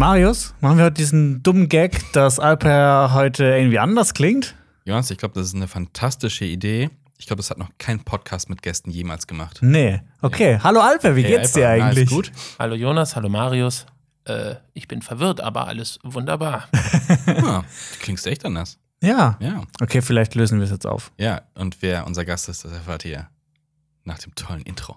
Marius, machen wir heute diesen dummen Gag, dass Alper heute irgendwie anders klingt? Jonas, ich glaube, das ist eine fantastische Idee. Ich glaube, das hat noch kein Podcast mit Gästen jemals gemacht. Nee. Okay. Hallo Alper, wie Hey, geht's dir Alper, na, eigentlich? Alles gut? Hallo Jonas, hallo Marius. Äh, ich bin verwirrt, aber alles wunderbar. Ah, du klingst echt anders. Ja. Ja. Okay, vielleicht lösen wir es jetzt auf. Ja, und wer unser Gast ist, das erfahrt ihr nach dem tollen Intro.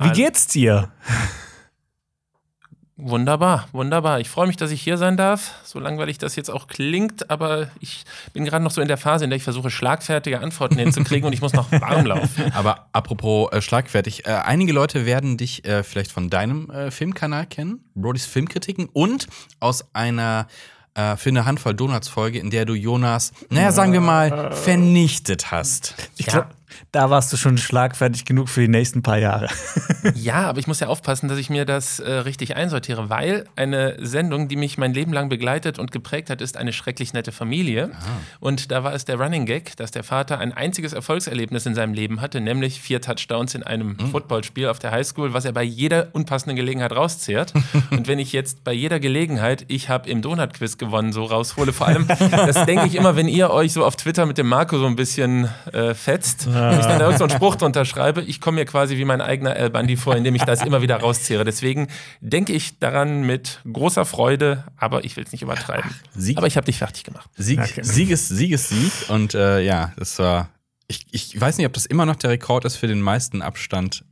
wie geht's dir? Wunderbar, wunderbar. Ich freue mich, dass ich hier sein darf. So langweilig das jetzt auch klingt, aber ich bin gerade noch so in der Phase, in der ich versuche, schlagfertige Antworten hinzukriegen und ich muss noch warm laufen. Aber apropos äh, schlagfertig, äh, einige Leute werden dich äh, vielleicht von deinem äh, Filmkanal kennen, Brodys Filmkritiken, und aus einer äh, für eine Handvoll Donuts-Folge, in der du Jonas, naja, sagen wir mal, vernichtet hast. Ich Ja. Da warst du schon schlagfertig genug für die nächsten paar Jahre. Ja, aber ich muss ja aufpassen, dass ich mir das äh, richtig einsortiere, weil eine Sendung, die mich mein Leben lang begleitet und geprägt hat, ist eine schrecklich nette Familie. Und da war es der Running Gag, dass der Vater ein einziges Erfolgserlebnis in seinem Leben hatte, nämlich vier Touchdowns in einem Footballspiel auf der Highschool, was er bei jeder unpassenden Gelegenheit rauszehrt. und wenn ich jetzt bei jeder Gelegenheit, ich habe im Donut-Quiz gewonnen, so raushole, vor allem, das denke ich immer, wenn ihr euch so auf Twitter mit dem Marco so ein bisschen äh, fetzt, und ich dann da irgend so einen Spruch drunter schreibe, ich komme mir quasi wie mein eigener Al Bundy vor, indem ich das immer wieder rauszehre. Deswegen denke ich daran mit großer Freude, aber ich will es nicht übertreiben. Sieg, Aber ich habe dich fertig gemacht. Sieg, Okay. Sieg ist Sieg ist Sieg. Und äh, ja, das war. Ich, ich weiß nicht, ob das immer noch der Rekord ist für den meisten Abstand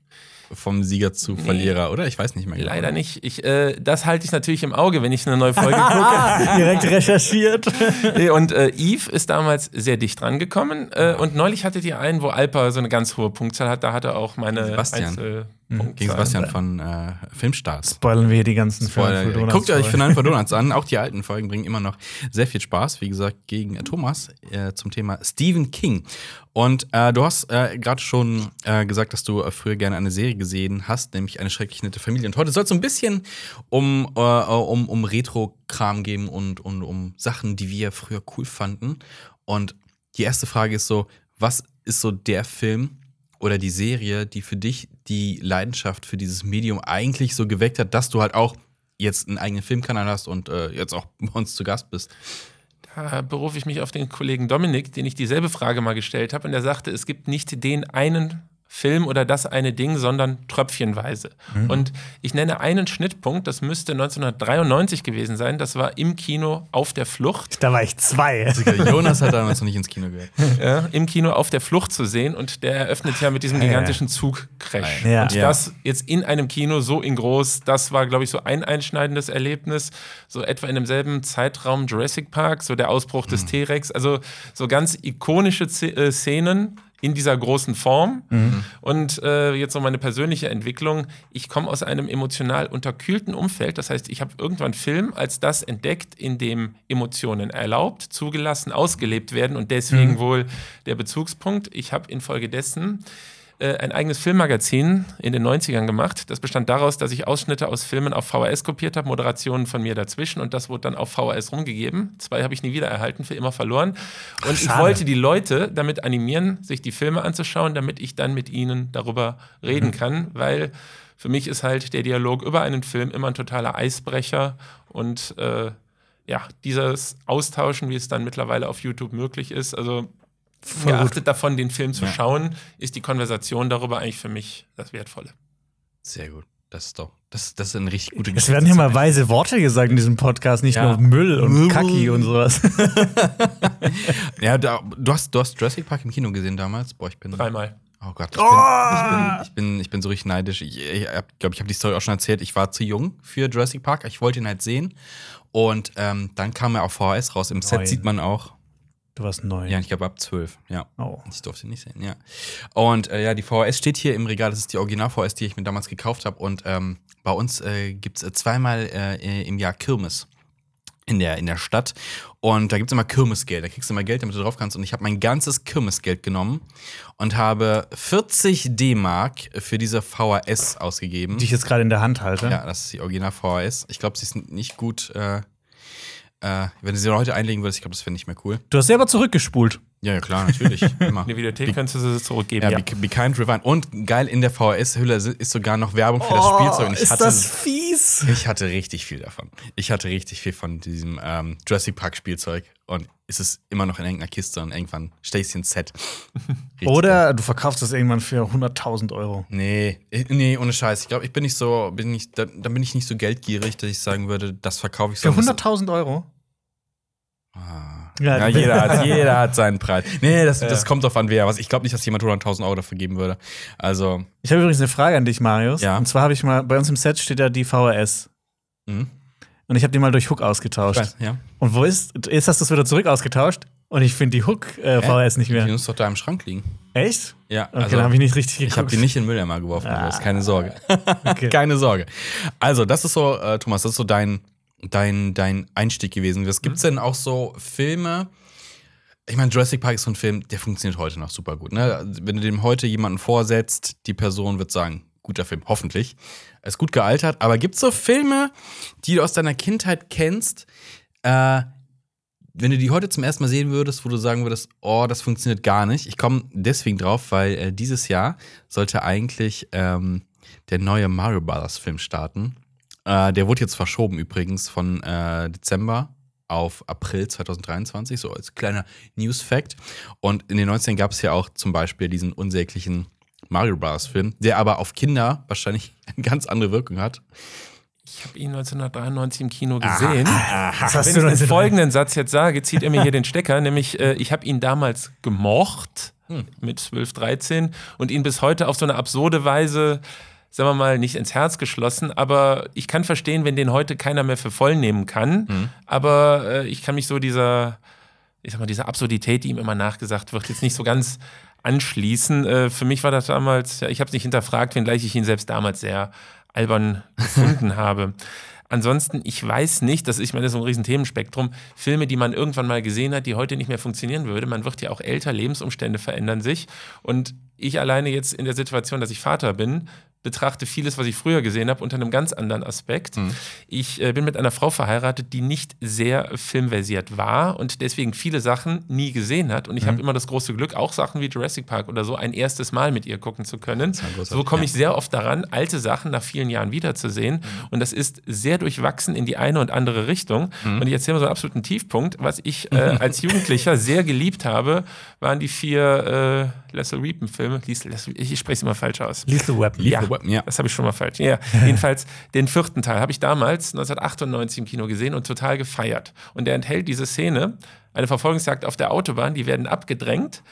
vom Sieger zu Verlierer, oder? Ich weiß nicht mehr. genau. Leider nicht. Ich, äh, das halte ich natürlich im Auge, wenn ich eine neue Folge gucke. Direkt recherchiert. Nee, Und äh, Yves ist damals sehr dicht dran gekommen. Äh, und neulich hattet ihr einen, wo Alpa so eine ganz hohe Punktzahl hat. Da hat er auch meine Sebastian. Einzelpunktzahl. Gegen Sebastian von äh, Filmstars. Spoilern wir die ganzen Spoiler. Filme für Donuts Guckt euch for Donuts an. Auch die alten Folgen bringen immer noch sehr viel Spaß. Wie gesagt, gegen äh, Thomas äh, zum Thema Stephen King. Und äh, du hast äh, gerade schon äh, gesagt, dass du früher gerne eine Serie gesehen hast, nämlich eine schrecklich nette Familie. Und heute soll es so ein bisschen um, um, um Retro-Kram gehen und, und um Sachen, die wir früher cool fanden. Und die erste Frage ist so: Was ist so der Film oder die Serie, die für dich die Leidenschaft für dieses Medium eigentlich so geweckt hat, dass du halt auch jetzt einen eigenen Filmkanal hast und äh, jetzt auch bei uns zu Gast bist? Da berufe ich mich auf den Kollegen Dominik, den ich dieselbe Frage mal gestellt habe. Und der sagte, es gibt nicht den einen Film oder das eine Ding, sondern tröpfchenweise. Und ich nenne einen Schnittpunkt, das müsste 1993 gewesen sein. Das war im Kino auf der Flucht. Da war ich zwei. Jonas hat damals noch nicht ins Kino gehört. Ja, Im Kino auf der Flucht zu sehen. Und der eröffnet ja mit diesem Ja. gigantischen Zugcrash. Ja. Und das jetzt in einem Kino so in groß, das war, glaube ich, so ein einschneidendes Erlebnis. So etwa in demselben Zeitraum Jurassic Park, so der Ausbruch des T-Rex. Also so ganz ikonische Z äh, Szenen in dieser großen Form. Und äh, jetzt so meine persönliche Entwicklung. Ich komme aus einem emotional unterkühlten Umfeld. Das heißt, ich habe irgendwann Film als das entdeckt, in dem Emotionen erlaubt, zugelassen, ausgelebt werden und deswegen wohl der Bezugspunkt. Ich habe infolgedessen äh, ein eigenes Filmmagazin in den 90ern gemacht. Das bestand daraus, dass ich Ausschnitte aus Filmen auf VHS kopiert habe, Moderationen von mir dazwischen und das wurde dann auf VHS rumgegeben. Zwei habe ich nie wieder erhalten, für immer verloren. Und ich schade. wollte die Leute damit animieren, sich die Filme anzuschauen, damit ich dann mit ihnen darüber reden kann, weil für mich ist halt der Dialog über einen Film immer ein totaler Eisbrecher und äh, ja, dieses Austauschen, wie es dann mittlerweile auf YouTube möglich ist, also geachtet davon, den Film zu Ja. schauen, ist die Konversation darüber eigentlich für mich das Wertvolle. Sehr gut. Das ist doch, das, das ist eine richtig gute Es werden hier mal weise Worte gesagt in diesem Podcast, nicht Ja. nur Müll und Kacki und sowas. Ja, da, du, hast, du hast Jurassic Park im Kino gesehen damals? Boah, ich bin. Dreimal. Oh Gott, ich, bin, ich, bin, ich, bin, ich bin so richtig neidisch. Ich glaube, ich, glaub, ich habe die Story auch schon erzählt. Ich war zu jung für Jurassic Park. Ich wollte ihn halt sehen. Und ähm, dann kam er auf VHS raus. Im Set Neun. sieht man auch. Du warst neun. Ja, ich glaube ab zwölf. Ja. Oh. Ich durfte nicht sehen, ja. Und äh, ja, die VHS steht hier im Regal. Das ist die Original-VHS, die ich mir damals gekauft habe. Und ähm, bei uns äh, gibt es äh, zweimal äh, im Jahr Kirmes. in der, in der Stadt. Und da gibt es immer Kirmesgeld. Da kriegst du immer Geld, damit du drauf kannst. Und ich habe mein ganzes Kirmesgeld genommen und habe 40 D-Mark für diese VHS ausgegeben. Die ich jetzt gerade in der Hand halte. Ja, das ist die Original VHS. Ich glaube, sie ist nicht gut. Äh, äh, wenn du sie heute einlegen würdest, ich glaube, das wäre nicht mehr cool. Du hast sie aber zurückgespult. Ja, ja, klar, natürlich. Immer. In der Videothek könntest du sie zurückgeben. Ja, Be, Be Kind Rewind. Und geil, in der VHS-Hülle ist sogar noch Werbung für das Spielzeug. Und ich Oh, ist hatte, das fies? ich hatte richtig viel davon. Ich hatte richtig viel von diesem ähm, Jurassic Park-Spielzeug. Und es ist immer noch in irgendeiner Kiste und irgendwann stelle ich ins Set. Oder du verkaufst das irgendwann für 100.000 Euro. Nee, nee, ohne Scheiß. Ich glaube, ich bin nicht so, bin nicht, da, da bin ich nicht so geldgierig, dass ich sagen würde, das verkaufe ich so. Für 100.000 Euro? Ah. Ja, Ja, jeder hat, jeder hat seinen Preis. Nee, das, das kommt drauf an, wer. Was ich glaube nicht, dass jemand 100.000 Euro dafür geben würde. Also, Ich habe übrigens eine Frage an dich, Marius. Ja. Und zwar habe ich mal, bei uns im Set steht ja die VHS. mhm. Und ich habe die mal durch Hook ausgetauscht. Weiß, ja. Und wo ist, jetzt hast du es wieder zurück ausgetauscht und ich finde die Hook äh, VHS nicht Die mehr. muss doch da im Schrank liegen. Echt? Ja, Okay, also, dann habe ich nicht richtig geguckt. ich habe die nicht in den Mülleimer geworfen, Ah. Marius, keine Sorge. Okay. keine Sorge. Also, das ist so, äh, Thomas, das ist so dein, dein, dein Einstieg gewesen. Was gibt's denn auch so Filme? Ich meine, Jurassic Park ist so ein Film, der funktioniert heute noch super gut. Ne? Wenn du dem heute jemanden vorsetzt, die Person wird sagen, guter Film, hoffentlich. Er ist gut gealtert, aber gibt's so Filme, die du aus deiner Kindheit kennst, äh, wenn du die heute zum ersten Mal sehen würdest, wo du sagen würdest, oh, das funktioniert gar nicht. Ich komme deswegen drauf, weil äh, dieses Jahr sollte eigentlich ähm, der neue Mario Brothers Film starten. Äh, der wurde jetzt verschoben übrigens von äh, Dezember auf April 2023, so als kleiner News-Fact. Und in den 90ern gab es ja auch zum Beispiel diesen unsäglichen Mario Bros. Film, der aber auf Kinder wahrscheinlich eine ganz andere Wirkung hat. Ich habe ihn 1993 im Kino gesehen. Was hast Wenn du ich denn den folgenden Satz jetzt sage, zieht er mir hier den Stecker, nämlich äh, ich habe ihn damals gemocht mit 12, 13 und ihn bis heute auf so eine absurde Weise, sagen wir mal, nicht ins Herz geschlossen, aber ich kann verstehen, wenn den heute keiner mehr für voll nehmen kann, aber äh, ich kann mich so dieser, ich sag mal, dieser Absurdität, die ihm immer nachgesagt wird, jetzt nicht so ganz anschließen. Äh, für mich war das damals, ja, ich habe es nicht hinterfragt, wenngleich ich ihn selbst damals sehr albern gefunden habe. Ansonsten, ich weiß nicht, das ist, ich meine, das ist so ein riesen Themenspektrum, Filme, die man irgendwann mal gesehen hat, die heute nicht mehr funktionieren würde. Man wird ja auch älter, Lebensumstände verändern sich. Und ich alleine jetzt in der Situation, dass ich Vater bin, betrachte vieles, was ich früher gesehen habe, unter einem ganz anderen Aspekt. Ich äh, bin mit einer Frau verheiratet, die nicht sehr filmversiert war und deswegen viele Sachen nie gesehen hat. Und ich habe immer das große Glück, auch Sachen wie Jurassic Park oder so ein erstes Mal mit ihr gucken zu können. So komme ich sehr oft daran, alte Sachen nach vielen Jahren wiederzusehen. Und das ist sehr durchwachsen in die eine und andere Richtung. Und ich erzähle mal so einen absoluten Tiefpunkt. Was ich äh, als Jugendlicher sehr geliebt habe, waren die vier äh, Lethal Weapon-Filme. Lethal- Ich spreche es immer falsch aus. Lethal Weapon. Ja, Weapon, ja. das habe ich schon mal falsch. Ja, jedenfalls den vierten Teil habe ich damals 1998 im Kino gesehen und total gefeiert. Und der enthält diese Szene, eine Verfolgungsjagd auf der Autobahn, die werden abgedrängt,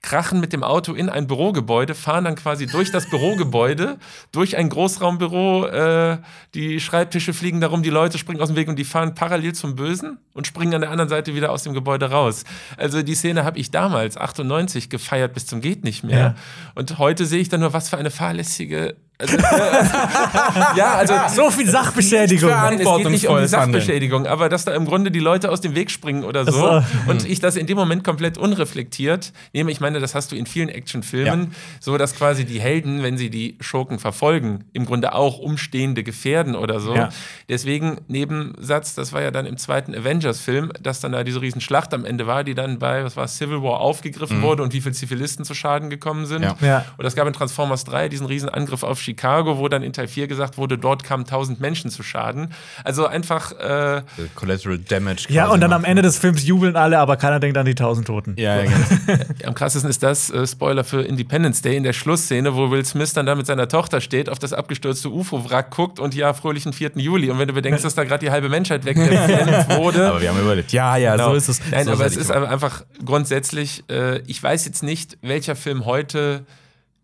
krachen mit dem Auto in ein Bürogebäude, fahren dann quasi durch das Bürogebäude, durch ein Großraumbüro, äh, die Schreibtische fliegen darum, die Leute springen aus dem Weg und die fahren parallel zum Bösen und springen an der anderen Seite wieder aus dem Gebäude raus. Also die Szene habe ich damals, 98, gefeiert bis zum geht nicht mehr. Ja. Und heute sehe ich dann nur, was für eine fahrlässige also, ja, also So viel Sachbeschädigung. Nein, es geht nicht um die. Sachbeschädigung, aber dass da im Grunde die Leute aus dem Weg springen oder so Ach und ich das in dem Moment komplett unreflektiert nehme. Ich meine, das hast du in vielen Actionfilmen, so dass quasi die Helden, wenn sie die Schurken verfolgen, im Grunde auch Umstehende gefährden oder so. Ja. Deswegen Nebensatz, das war ja dann im zweiten Avengers-Film, dass dann da diese riesen Schlacht am Ende war, die dann bei, was war Civil War aufgegriffen wurde und wie viele Zivilisten zu Schaden gekommen sind. Ja. Ja. Und es gab in Transformers 3 diesen riesen Angriff auf Chicago, wo dann in Teil 4 gesagt wurde, dort kamen 1000 Menschen zu Schaden. Also einfach, äh, Collateral Damage. Ja, und dann noch. am Ende des Films jubeln alle, aber keiner denkt an die tausend Toten. Ja, ja, genau. am krassesten ist das, äh, Spoiler für Independence Day, in der Schlussszene, wo Will Smith dann da mit seiner Tochter steht, auf das abgestürzte UFO-Wrack guckt und ja, fröhlichen 4. Juli. Und wenn du bedenkst, dass da gerade die halbe Menschheit weggefilmt wurde. aber wir haben überlebt. Ja, ja, Genau. so ist es. Nein, so aber es ist einfach grundsätzlich, äh, ich weiß jetzt nicht, welcher Film heute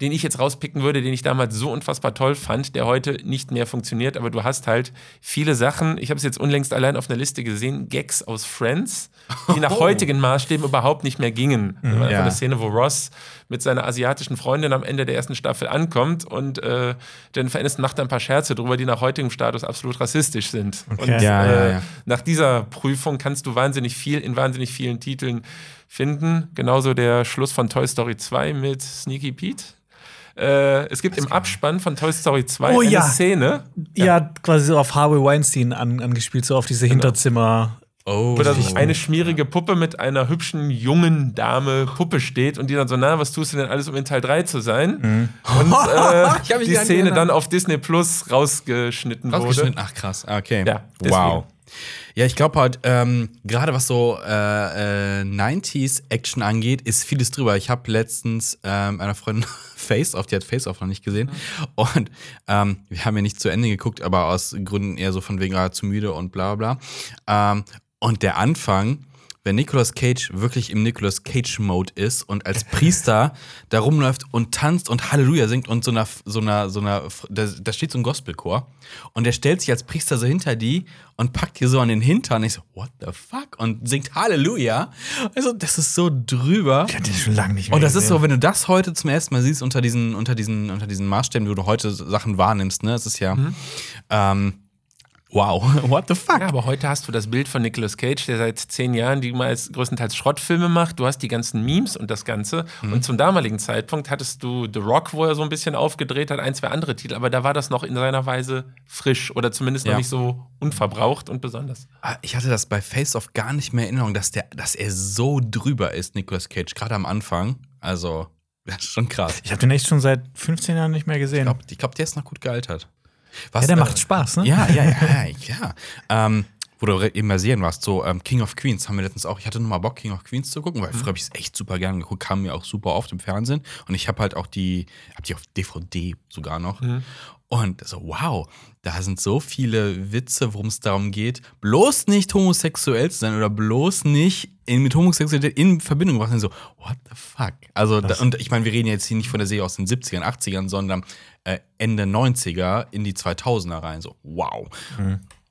den ich jetzt rauspicken würde, den ich damals so unfassbar toll fand, der heute nicht mehr funktioniert. Aber du hast halt viele Sachen. Ich habe es jetzt unlängst allein auf einer Liste gesehen: Gags aus Friends, die nach Oh. heutigen Maßstäben überhaupt nicht mehr gingen. Mhm, ja. Eine Szene, wo Ross mit seiner asiatischen Freundin am Ende der ersten Staffel ankommt und äh, Jennifer Aniston macht ein paar Scherze drüber, die nach heutigem Status absolut rassistisch sind. Und Ja, ja, äh, ja. nach dieser Prüfung kannst du wahnsinnig viel in wahnsinnig vielen Titeln finden. Genauso der Schluss von Toy Story 2 mit Sneaky Pete. Äh, es gibt im Abspann von Toy Story 2 Oh eine ja. Szene, Ja, quasi so auf Harvey Weinstein an, angespielt, so auf diese Hinterzimmer. Oh. wo da so eine schmierige Puppe mit einer hübschen jungen Dame Puppe steht und die dann so, na, was tust du denn alles, um in Teil 3 zu sein? Und äh, die Szene dann auf Disney Plus rausgeschnitten, Rausgeschnitten? wurde. Ach krass, Ah, okay. Ja, deswegen. wow. Ja, ich glaube halt, ähm, gerade was so äh, äh, 90s-Action angeht, ist vieles drüber. Ich habe letztens ähm, einer Freundin Face Off, die hat Face Off noch nicht gesehen. Und ähm, wir haben ja nicht zu Ende geguckt, aber aus Gründen eher so von wegen ah, zu müde und bla bla. Ähm, und der Anfang, wenn Nicolas Cage wirklich im Nicolas Cage-Mode ist und als Priester da rumläuft und tanzt und Halleluja singt und so einer, so einer, so einer, da, da steht so ein Gospelchor und der stellt sich als Priester so hinter die und packt ihr so an den Hintern. Ich so, what the fuck? Und singt Halleluja. Also, das ist so drüber. Ich hatte den schon lange nicht mehr Und das ist gesehen. so, wenn du das heute zum ersten Mal siehst, unter diesen, unter diesen, unter diesen Maßstäben, wo du heute Sachen wahrnimmst, ne? Es ist ja, ähm, wow, what the fuck? Ja, aber heute hast du das Bild von Nicolas Cage, der seit zehn Jahren die meist größtenteils Schrottfilme macht. Du hast die ganzen Memes und das Ganze. Mhm. Und zum damaligen Zeitpunkt hattest du The Rock, wo er so ein bisschen aufgedreht hat, ein, zwei andere Titel, aber da war das noch in seiner Weise frisch oder zumindest noch Ja. nicht so unverbraucht und besonders. Ah, Ich hatte das bei Face Off gar nicht mehr in Erinnerung, dass, der, dass er so drüber ist, Nicolas Cage, gerade am Anfang. Also, das ist schon krass. Ich habe den echt schon seit 15 Jahren nicht mehr gesehen. Ich glaube, glaub, der ist noch gut gealtert. Was, ja, der äh, macht Spaß, ne? Ja, ja, ja, ja. ja. ähm, wo du eben bei Serien warst, so ähm, King of Queens haben wir letztens auch, ich hatte nochmal Bock, King of Queens zu gucken, weil früher habe ich es echt super gern geguckt, kam mir auch super oft im Fernsehen und ich habe halt auch die, hab die auf DVD sogar noch. Und so, wow, da sind so viele Witze, worum es darum geht, bloß nicht homosexuell zu sein oder bloß nicht in, mit Homosexualität in Verbindung gebracht sind. So, what the fuck? Also, da, und ich meine, wir reden jetzt hier nicht von der Serie aus den 70ern, 80ern, sondern äh, Ende 90er in die 2000er rein. So, wow.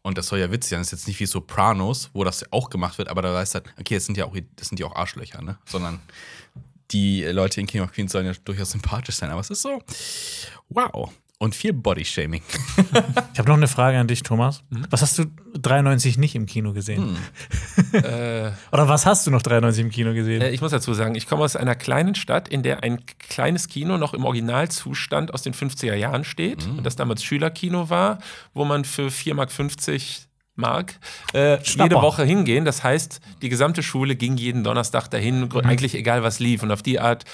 Und das soll ja witzig sein. Das ist jetzt nicht wie Sopranos, wo das auch gemacht wird, aber da weißt du halt, okay, das sind ja auch, das sind ja auch Arschlöcher, ne? Sondern die Leute in King of Queens sollen ja durchaus sympathisch sein, aber es ist so, wow. Und viel Bodyshaming. Ich habe noch eine Frage an dich, Thomas. Mhm. Was hast du 93 nicht im Kino gesehen? äh, Oder was hast du noch 93 im Kino gesehen? Äh, Ich muss dazu sagen, ich komme aus einer kleinen Stadt, in der ein kleines Kino noch im Originalzustand aus den 50er Jahren steht. Und das damals Schülerkino war, wo man für 4,50 Mark Mark äh, jede Woche hingehen. Das heißt, die gesamte Schule ging jeden Donnerstag dahin, gr- eigentlich egal was lief. Und auf die Art,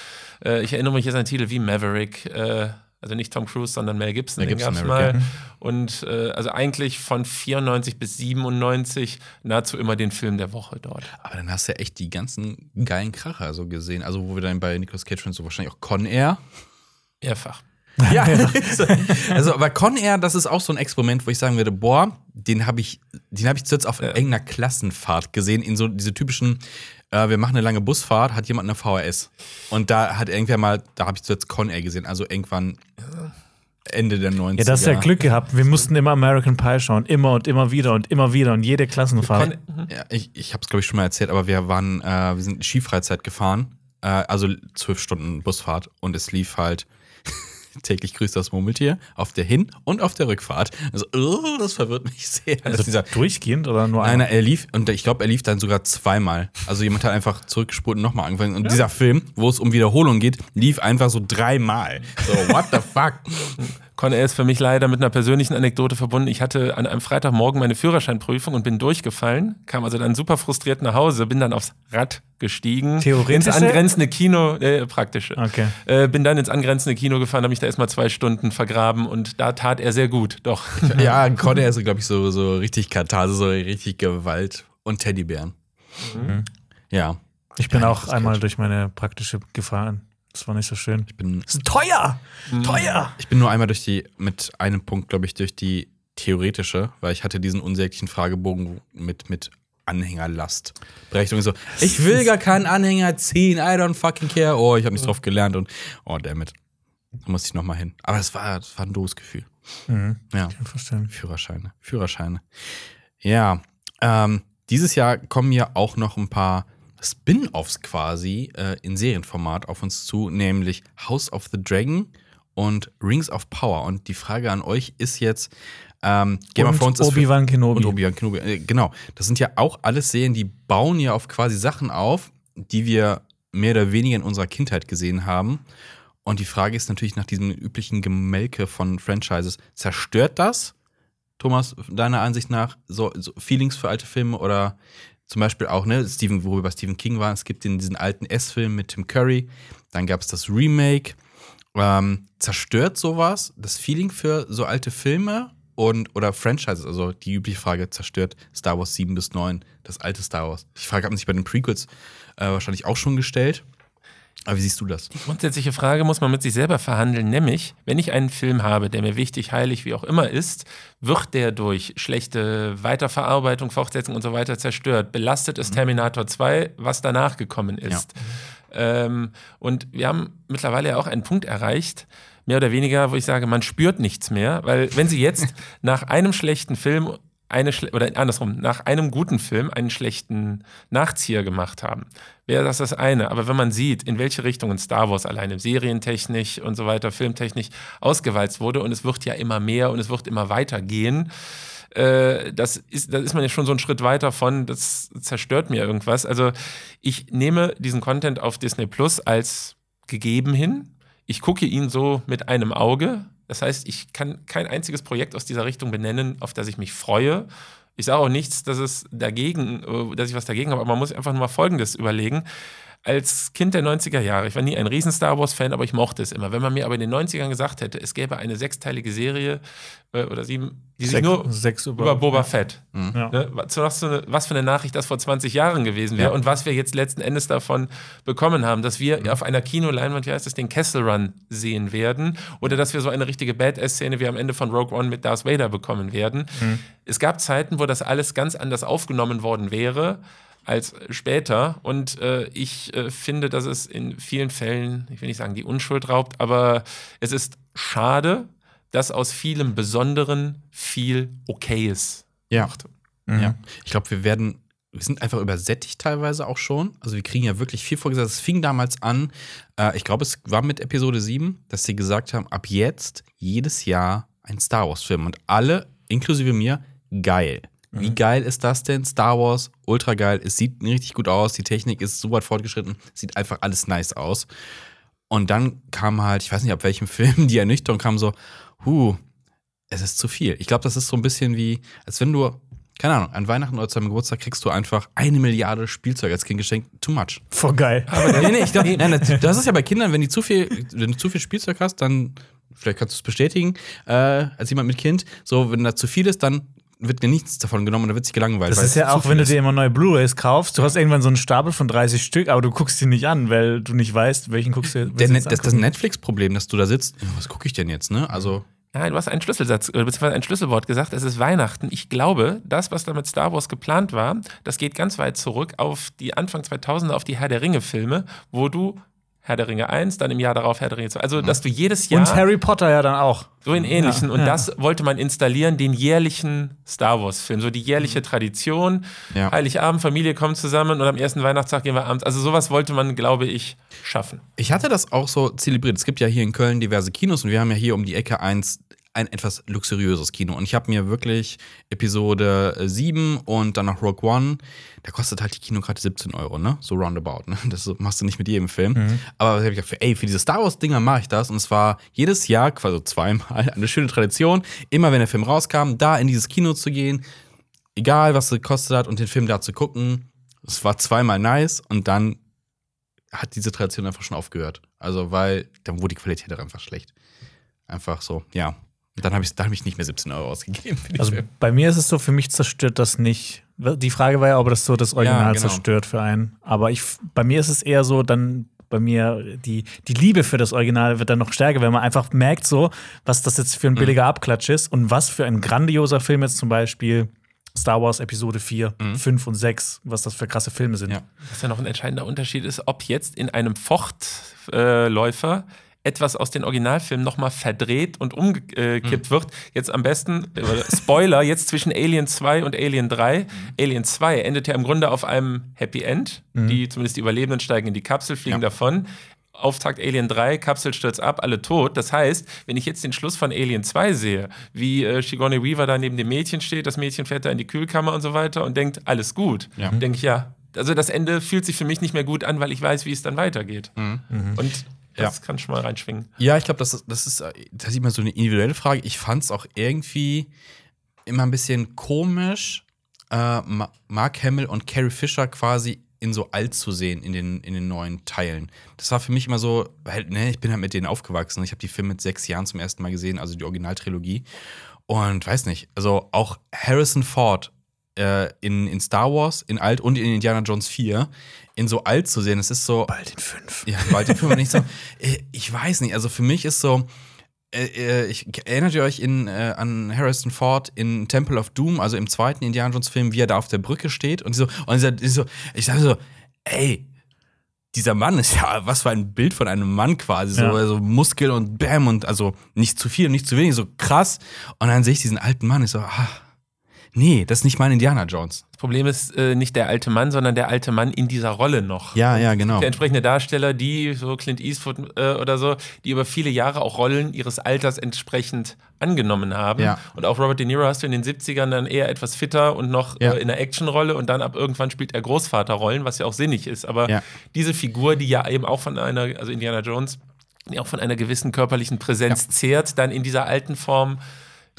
äh, ich erinnere mich jetzt an einen Titel wie Maverick. Äh, also nicht Tom Cruise, sondern Mel Gibson, Mel den Gibson, gab's Maverick, mal. Und äh, also eigentlich von 94 bis 97 nahezu immer den Film der Woche dort. Aber dann hast du ja echt die ganzen geilen Kracher so gesehen. Also, wo wir dann bei Nicolas Cage schon so wahrscheinlich auch Con Air. Mehrfach. Ja, also aber Con Air, das ist auch so ein Experiment, wo ich sagen würde, boah, den habe ich, den habe ich zuletzt auf irgendeiner Klassenfahrt gesehen, in so diese typischen, äh, wir machen eine lange Busfahrt, hat jemand eine VHS. Und da hat irgendwer mal, da habe ich zuletzt Con Air gesehen, also irgendwann Ende der 90er. ja, das ist ja Glück gehabt. Wir mussten immer American Pie schauen. Immer und immer wieder und immer wieder und jede Klassenfahrt. Ja, ich ich habe es, glaube ich, schon mal erzählt, aber wir waren, äh, wir sind Skifreizeit gefahren, äh, also zwölf Stunden Busfahrt und es lief halt täglich grüßt das Murmeltier auf der Hin- und auf der Rückfahrt. Also, oh, das verwirrt mich sehr. Also dieser, durchgehend oder nur einmal? er lief, und ich glaube, er lief dann sogar zweimal. Also jemand hat einfach zurückgespult und nochmal angefangen. Und dieser Film, wo es um Wiederholung geht, lief einfach so dreimal. So, what the fuck? Con Air ist für mich leider mit einer persönlichen Anekdote verbunden. Ich hatte an einem Freitagmorgen meine Führerscheinprüfung und bin durchgefallen, kam also dann super frustriert nach Hause, bin dann aufs Rad gestiegen. Theoretische? Ins angrenzende Kino, äh, praktische. Okay. Äh, bin dann ins angrenzende Kino gefahren, habe mich da erstmal zwei Stunden vergraben und da tat er sehr gut. Doch. Ja, Con Air ist, glaube ich, so, so richtig Katharse, so richtig Gewalt und Teddybären. Ja. Ich bin Ja, auch einmal durch meine praktische gefahren. Das war nicht so schön. Ich bin, Das ist teuer! Teuer! ich bin nur einmal durch die, mit einem Punkt, glaube ich, durch die theoretische, weil ich hatte diesen unsäglichen Fragebogen mit, mit Anhängerlast. Berechtigung so, ich will gar keinen Anhänger ziehen, I don't fucking care. Oh, ich habe nicht drauf gelernt und oh, damit. Da musste ich nochmal hin. Aber es war, das war ein doofes Gefühl. Mhm. Ja. Kann ich verstehen. Führerscheine. Führerscheine. Ja. Ähm, dieses Jahr kommen ja auch noch ein paar Spin-offs quasi äh, in Serienformat auf uns zu, nämlich House of the Dragon und Rings of Power. Und die Frage an euch ist jetzt, ähm, Game of Thrones Obi-Wan Kenobi. und Obi-Wan Kenobi. Äh, genau. Das sind ja auch alles Serien, die bauen ja auf quasi Sachen auf, die wir mehr oder weniger in unserer Kindheit gesehen haben. Und die Frage ist natürlich nach diesem üblichen Gemelke von Franchises, zerstört das, Thomas, deiner Ansicht nach, so, so Feelings für alte Filme oder zum Beispiel auch, ne, Stephen, wo wir bei Stephen King waren, es gibt den, diesen alten S-Film mit Tim Curry, dann gab es das Remake. Ähm, zerstört sowas das Feeling für so alte Filme und oder Franchises? Also die übliche Frage, zerstört Star Wars 7 bis 9 das alte Star Wars? Die Frage hat man sich bei den Prequels äh, wahrscheinlich auch schon gestellt. Aber wie siehst du das? Grundsätzliche Frage muss man mit sich selber verhandeln, nämlich, wenn ich einen Film habe, der mir wichtig, heilig, wie auch immer ist, wird der durch schlechte Weiterverarbeitung, Fortsetzung und so weiter zerstört. Belastet es Terminator 2, was danach gekommen ist. Ähm, und wir haben mittlerweile ja auch einen Punkt erreicht, mehr oder weniger, wo ich sage, man spürt nichts mehr, weil wenn sie jetzt nach einem schlechten Film eine oder andersrum, nach einem guten Film einen schlechten Nachzieher gemacht haben, wäre das das eine. Aber wenn man sieht, in welche Richtungen Star Wars alleine serientechnisch und so weiter, filmtechnisch ausgewalzt wurde und es wird ja immer mehr und es wird immer weiter gehen, äh, das ist, da ist man ja schon so einen Schritt weiter von, das zerstört mir irgendwas. Also ich nehme diesen Content auf Disney Plus als gegeben hin. Ich gucke ihn so mit einem Auge. Das heißt, ich kann kein einziges Projekt aus dieser Richtung benennen, auf das ich mich freue. Ich sage auch nichts, dass es dagegen, äh, dass ich was dagegen habe, aber man muss einfach nur mal Folgendes überlegen. Als Kind der 90er Jahre, ich war nie ein riesen Star Wars-Fan, aber ich mochte es immer. Wenn man mir aber in den 90ern gesagt hätte, es gäbe eine sechsteilige Serie äh, oder sieben, die sich nur sechs über- über Boba Fett. Ja. Ne? Was, was für eine, Nachricht das vor 20 Jahren gewesen wäre Ja. und was wir jetzt letzten Endes davon bekommen haben, dass wir auf einer Kinoleinwand, wie heißt das, den Kessel Run sehen werden oder dass wir so eine richtige Badass-Szene wie am Ende von Rogue One mit Darth Vader bekommen werden. Es gab Zeiten, wo das alles ganz anders aufgenommen worden wäre als später und äh, ich äh, finde, dass es in vielen Fällen, ich will nicht sagen, die Unschuld raubt, aber es ist schade, dass aus vielem Besonderen viel Okayes Ja. macht. Ja. Ich glaube, wir werden, wir sind einfach übersättigt teilweise auch schon. Also wir kriegen ja wirklich viel vorgesagt. Es fing damals an, äh, ich glaube, es war mit Episode 7, dass sie gesagt haben, ab jetzt jedes Jahr ein Star Wars-Film. Und alle, inklusive mir, geil. Wie geil ist das denn? Star Wars, ultra geil. Es sieht richtig gut aus, die Technik ist so weit fortgeschritten, sieht einfach alles nice aus. Und dann kam halt, ich weiß nicht, ab welchem Film, die Ernüchterung kam so, huh, es ist zu viel. Ich glaube, das ist so ein bisschen wie, als wenn du, keine Ahnung, an Weihnachten oder zu deinem Geburtstag kriegst du einfach eine Milliarde Spielzeug als Kind geschenkt. Too much. Voll geil. nee, nee, ich glaub, nein, das, das ist ja bei Kindern, wenn die zu viel, wenn du zu viel Spielzeug hast, dann, vielleicht kannst du es bestätigen, äh, als jemand mit Kind, so, wenn da zu viel ist, dann wird dir nichts davon genommen und dann wird sich gelangweilt. Das weil ist es ja auch, wenn du ist. dir immer neue Blu-rays kaufst. Du hast irgendwann so einen Stapel von 30 Stück, aber du guckst die nicht an, weil du nicht weißt, welchen guckst du jetzt das, das angucken. Netflix-Problem, dass du da sitzt, was gucke ich denn jetzt, ne? Also, Ja, du hast einen Schlüsselsatz, äh, beziehungsweise ein Schlüsselwort gesagt, es ist Weihnachten. Ich glaube, das, was da mit Star Wars geplant war, das geht ganz weit zurück auf die Anfang 2000er, auf die Herr der Ringe-Filme, wo du Herr der Ringe 1, dann im Jahr darauf Herr der Ringe 2. Also, dass du jedes Jahr Und Harry Potter ja dann auch. so in ähnlichen. Ja, und ja. das wollte man installieren, den jährlichen Star Wars-Film. So die jährliche Tradition. Ja. Heiligabend, Familie kommt zusammen und am ersten Weihnachtstag gehen wir abends. Also sowas wollte man, glaube ich, schaffen. Ich hatte das auch so zelebriert. Es gibt ja hier in Köln diverse Kinos und wir haben ja hier um die Ecke eins ein etwas luxuriöses Kino. Und ich habe mir wirklich Episode äh, 7 und dann noch Rogue One, da kostet halt die Kinokarte 17 Euro, ne? So roundabout, ne? Das machst du nicht mit jedem Film. Aber ich habe gedacht, ey, für diese Star Wars-Dinger mache ich das. Und es war jedes Jahr, quasi zweimal, eine schöne Tradition, immer wenn der Film rauskam, da in dieses Kino zu gehen, egal was es gekostet hat und den Film da zu gucken. Es war zweimal nice und dann hat diese Tradition einfach schon aufgehört. Also, weil dann wurde die Qualität auch einfach schlecht. Einfach so, ja. Und dann habe ich, dann hab ich nicht mehr 17 Euro ausgegeben. Also bei mir ist es so, für mich zerstört das nicht. Die Frage war ja, ob das so das Original Ja, genau. zerstört für einen. Aber ich, bei mir ist es eher so, dann bei mir die, die Liebe für das Original wird dann noch stärker, wenn man einfach merkt, so, was das jetzt Mhm. für ein billiger Abklatsch ist und was für ein grandioser Film jetzt zum Beispiel Star Wars Episode 4, 5 und 6, was das für krasse Filme sind. Mhm. Ja. Was ja noch ein entscheidender Unterschied ist, ob jetzt in einem Fortläufer etwas aus den Originalfilmen nochmal verdreht und umgekippt Hm. wird. Jetzt am besten, äh, Spoiler, jetzt zwischen Alien 2 und Alien 3. Hm. Alien 2 endet ja im Grunde auf einem Happy End. Die, zumindest die Überlebenden steigen in die Kapsel, fliegen Ja. davon. Auftakt Alien 3, Kapsel stürzt ab, alle tot. Das heißt, wenn ich jetzt den Schluss von Alien 2 sehe, wie äh, Sigourney Weaver da neben dem Mädchen steht, das Mädchen fährt da in die Kühlkammer und so weiter und denkt, alles gut, Ja. denke ich, ja. Also das Ende fühlt sich für mich nicht mehr gut an, weil ich weiß, wie es dann weitergeht. Und das kann schon mal reinschwingen. Ja, ich glaube, das, ist- das ist das ist immer so eine individuelle Frage. Ich fand es auch irgendwie immer ein bisschen komisch, äh, Ma- Mark Hamill und Carrie Fisher quasi in so alt zu sehen in den, in den neuen Teilen. Das war für mich immer so, weil, ne, ich bin halt mit denen aufgewachsen. Ich habe die Filme mit sechs Jahren zum ersten Mal gesehen, also die Originaltrilogie. Und weiß nicht, also auch Harrison Ford äh, in, in Star Wars, in alt und in Indiana Jones 4, in so alt zu sehen, es ist so. Bald in fünf. Ja, bald den Film nicht so. äh, Ich weiß nicht, also für mich ist so. äh, äh, Ich erinnert ihr euch in, äh, an Harrison Ford in Temple of Doom, also im zweiten Indiana Jones Film, wie er da auf der Brücke steht und so und dieser, so, ich dachte so, ey, dieser Mann ist ja was für ein Bild von einem Mann quasi, so Ja. also Muskel und Bam und also nicht zu viel, nicht zu wenig, so krass und dann sehe ich diesen alten Mann, ich so, ah, nee, das ist nicht mein Indiana Jones. Das Problem ist äh, nicht der alte Mann, sondern der alte Mann in dieser Rolle noch. Ja, ja, genau. Der entsprechende Darsteller, die, so Clint Eastwood äh, oder so, die über viele Jahre auch Rollen ihres Alters entsprechend angenommen haben. Ja. Und auch Robert De Niro hast du in den 70ern dann eher etwas fitter und noch Ja. äh, in der Actionrolle und dann ab irgendwann spielt er Großvaterrollen, was ja auch sinnig ist. Aber Ja. diese Figur, die ja eben auch von einer, also Indiana Jones, die auch von einer gewissen körperlichen Präsenz zehrt, dann in dieser alten Form,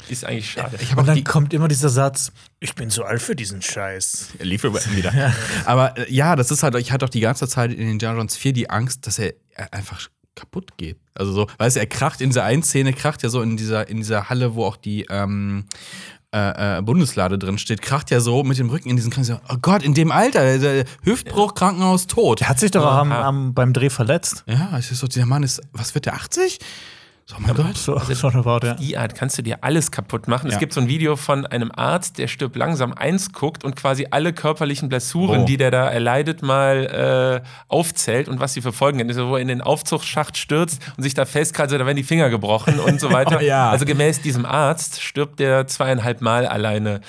ist eigentlich schade. Ich habe Und dann die, kommt immer dieser Satz: Ich bin zu alt für diesen Scheiß. Er lief über wieder. Aber äh, ja, das ist halt, ich hatte auch die ganze Zeit in Indiana Jones 4 die Angst, dass er einfach kaputt geht. Also so, weißt du, er kracht in dieser einen Szene, kracht ja so in dieser, in dieser Halle, wo auch die ähm, äh, äh, Bundeslade drin steht, kracht ja so mit dem Rücken in diesen Krankenhaus. Oh Gott, in dem Alter, der Hüftbruch, Krankenhaus, tot. Der hat sich doch auch am, am, beim Dreh verletzt. Ja, es ist so, dieser Mann ist, was wird der, 80? So, oh mein Gott. So, schon about, ja. die Art kannst du dir alles kaputt machen. Ja. Es gibt so ein Video von einem Arzt, der stirbt langsam eins guckt und quasi alle körperlichen Blessuren, Oh. die der da erleidet, mal äh, aufzählt und was sie für Folgen haben. Also, wo er in den Aufzugsschacht stürzt und sich da festkratzt, da werden die Finger gebrochen und so weiter. Oh ja. Also gemäß diesem Arzt stirbt der zweieinhalb Mal alleine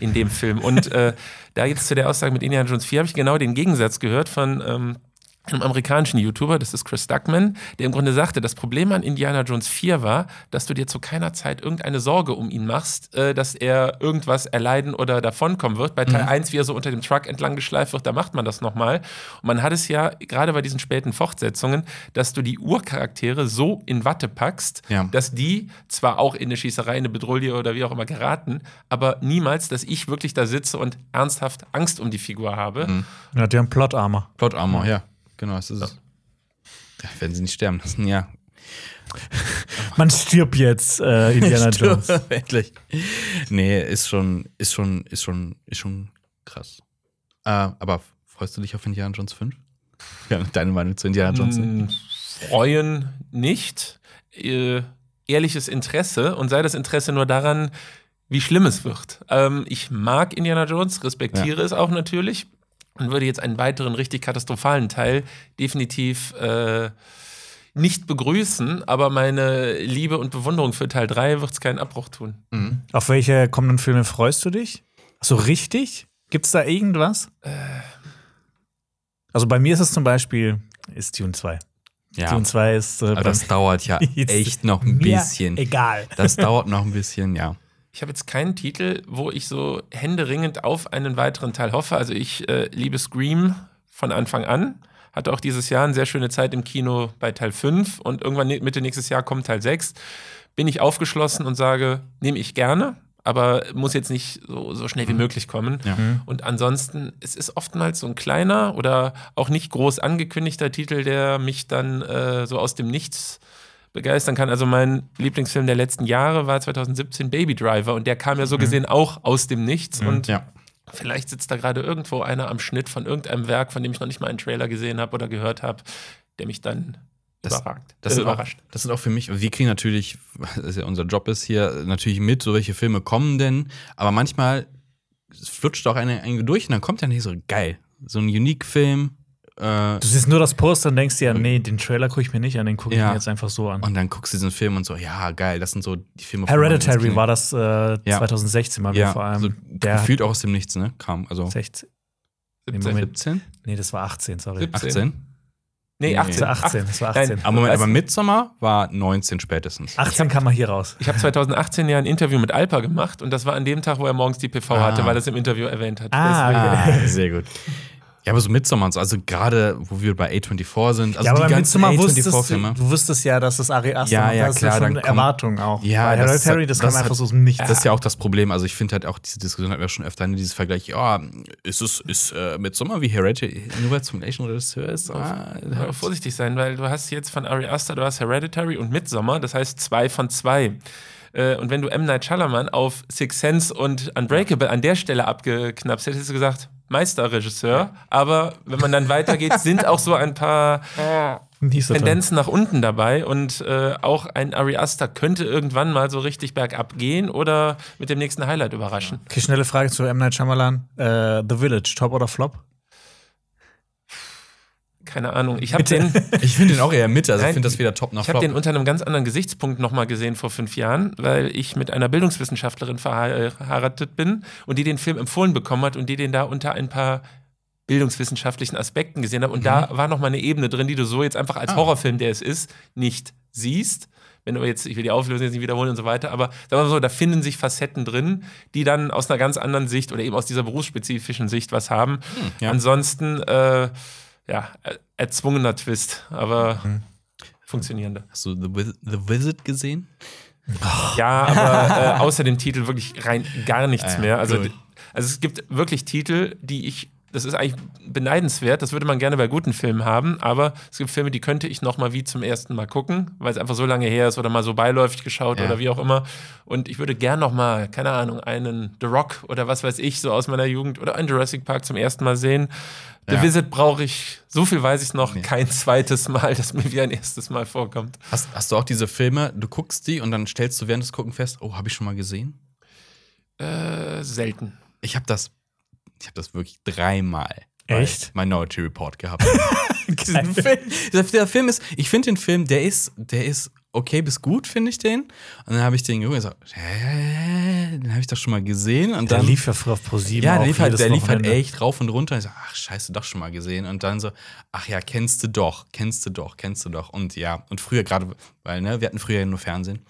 in dem Film. Und äh, da jetzt zu der Aussage mit Indiana Jones 4 habe ich genau den Gegensatz gehört von ähm, einem amerikanischen YouTuber, das ist Chris Duckman, der im Grunde sagte, das Problem an Indiana Jones 4 war, dass du dir zu keiner Zeit irgendeine Sorge um ihn machst, äh, dass er irgendwas erleiden oder davonkommen wird. Bei Teil 1, wie er so unter dem Truck entlang geschleift wird, da macht man das nochmal. Und man hat es ja gerade bei diesen späten Fortsetzungen, dass du die Urcharaktere so in Watte packst, Ja. dass die zwar auch in eine Schießerei, in eine Bedrohung oder wie auch immer geraten, aber niemals, dass ich wirklich da sitze und ernsthaft Angst um die Figur habe. Ja, die haben Plot-Armor. Plot Armor, ja. Genau, das ist es. Ja, werden sie nicht sterben lassen, ja. Man stirbt jetzt, äh, Indiana Jones. Endlich. Nee, ist schon, ist schon, ist schon, ist schon krass. Äh, aber freust du dich auf Indiana Jones 5? Ja, deine Meinung zu Indiana Jones? Mm, Freuen nicht. Äh, ehrliches Interesse und sei das Interesse nur daran, wie schlimm es wird. Ähm, ich mag Indiana Jones, respektiere es auch natürlich und würde jetzt einen weiteren richtig katastrophalen Teil definitiv äh, nicht begrüßen, aber meine Liebe und Bewunderung für Teil 3 wird es keinen Abbruch tun. Auf welche kommenden Filme freust du dich? So richtig? Gibt es da irgendwas? Also bei mir ist es zum Beispiel, ist Dune 2. Ja. Dune 2 ist äh, Aber das dauert ja echt noch ein bisschen. Egal. Das dauert noch ein bisschen, ja. Ich habe jetzt keinen Titel, wo ich so händeringend auf einen weiteren Teil hoffe. Also ich äh, liebe Scream von Anfang an. Hatte auch dieses Jahr eine sehr schöne Zeit im Kino bei Teil 5 und irgendwann ne- Mitte nächstes Jahr kommt Teil 6. Bin ich aufgeschlossen und sage, nehme ich gerne, aber muss jetzt nicht so, so schnell wie möglich kommen. Ja. Und ansonsten, es ist oftmals so ein kleiner oder auch nicht groß angekündigter Titel, der mich dann äh, so aus dem Nichts begeistern kann. Also mein Lieblingsfilm der letzten Jahre war 2017 Baby Driver und der kam ja so gesehen auch aus dem Nichts und Ja. vielleicht sitzt da gerade irgendwo einer am Schnitt von irgendeinem Werk, von dem ich noch nicht mal einen Trailer gesehen habe oder gehört habe, der mich dann Das- überragt, Das sind, auch, überrascht. das sind auch für mich, wir kriegen natürlich, das ja unser Job ist hier, natürlich mit, so welche Filme kommen denn, aber manchmal flutscht auch eine, eine durch und dann kommt ja nicht so geil. So ein Unique-Film, Äh, Du siehst nur das Poster und denkst dir, nee, den Trailer gucke ich mir nicht an, den gucke ich Ja. mir jetzt einfach so an. und dann guckst du diesen Film und so, ja, geil, das sind so die Filme von Hereditary war das äh, 2016 mal wieder Ja, vor allem. so der gefühlt auch aus dem Nichts, ne? Kam, also 16. Nee, 17. Moment. 17? Nee, das war 18, sorry. 17. 18? Nee, Nee. 18. Das war 18, das war 18. Nein, Aber Moment, aber Midsommar war 19 spätestens. 18 kam mal hier raus. Ich habe 2018 ja ein Interview mit Alpa gemacht und das war an dem Tag, wo er morgens die PV Ah. hatte, weil er es im Interview erwähnt hat. Ah, Ah, sehr gut. Ja, aber so Midsommar und so, also gerade, wo wir bei A24 sind, also ja, aber die ganzen Midsommar wusstest du, A24-Filme. du wusstest ja, dass das Ari Aster Ja, ja, das klar, ist ja schon eine kommt- Erwartung auch. Ja, Bei das Hereditary, hat- das, das kam einfach so aus dem Nichts. Das ist ja auch das Problem. Also ich finde halt auch diese Diskussion hatten wir schon öfter, ne, dieses Vergleich, ja, ist es ist äh, Midsommar wie Hereditary, nur weil es zum gleichen Regisseur ist? Ah, Aber vorsichtig sein, weil du hast jetzt von Ari Aster, du hast Hereditary und Midsommar, das heißt zwei von zwei. Äh, Und wenn du M. Night Shyamalan auf Six Sense und Unbreakable an der Stelle abgeknapst hättest, hättest du gesagt, Meisterregisseur. Aber wenn man dann weitergeht, sind auch so ein paar. Tendenzen nach unten dabei und äh, auch ein Ari Aster könnte irgendwann mal so richtig bergab gehen oder mit dem nächsten Highlight überraschen. Okay, schnelle Frage zu M. Night Shyamalan. Äh, The Village, Top oder Flop? Keine Ahnung. Ich habe den, Ich finde den auch eher Mitte, also ich finde das weder top noch Ich habe den unter einem ganz anderen Gesichtspunkt nochmal gesehen vor fünf Jahren, weil ich mit einer Bildungswissenschaftlerin verheiratet bin und die den Film empfohlen bekommen hat und die den da unter ein paar bildungswissenschaftlichen Aspekten gesehen hat. Und da war nochmal eine Ebene drin, die du so jetzt einfach als Ah. Horrorfilm, der es ist, nicht siehst. Wenn du jetzt, ich will die Auflösung jetzt nicht wiederholen und so weiter, aber sagen wir mal so, da finden sich Facetten drin, die dann aus einer ganz anderen Sicht oder eben aus dieser berufsspezifischen Sicht was haben. ja. Ansonsten, äh, ja, er- erzwungener Twist, aber funktionierender. Hast du The, Wiz The Visit gesehen? Ja, aber äh, außer dem Titel wirklich rein gar nichts Ah ja, mehr. Also, also es gibt wirklich Titel, die ich, das ist eigentlich beneidenswert, das würde man gerne bei guten Filmen haben, aber es gibt Filme, die könnte ich noch mal wie zum ersten Mal gucken, weil es einfach so lange her ist oder mal so beiläufig geschaut Ja. oder wie auch immer. Und ich würde gern noch mal, keine Ahnung, einen The Rock oder was weiß ich, so aus meiner Jugend oder einen Jurassic Park zum ersten Mal sehen. The Ja. Visit brauche ich, so viel weiß ich noch, Nee. kein zweites Mal, das mir wie ein erstes Mal vorkommt. Hast, hast du auch diese Filme, du guckst die und dann stellst du während des Gucken fest, oh, habe ich schon mal gesehen? Äh, selten. Ich habe das, ich habe das wirklich dreimal. Echt? Minority Report gehabt. Film, der Film ist, ich finde den Film, der ist, der ist okay bis gut, finde ich den. Und dann habe ich den Junge gesagt, hä, den habe ich doch schon mal gesehen. Und Der dann lief ja früher auf ProSieben. ja, der auch lief, halt, der lief halt echt rauf und runter. Und ich so, ach, scheiße, doch schon mal gesehen. Und dann so, ach ja, kennst du doch, kennst du doch, kennst du doch. Und ja, und früher gerade, weil, ne, wir hatten früher ja nur Fernsehen.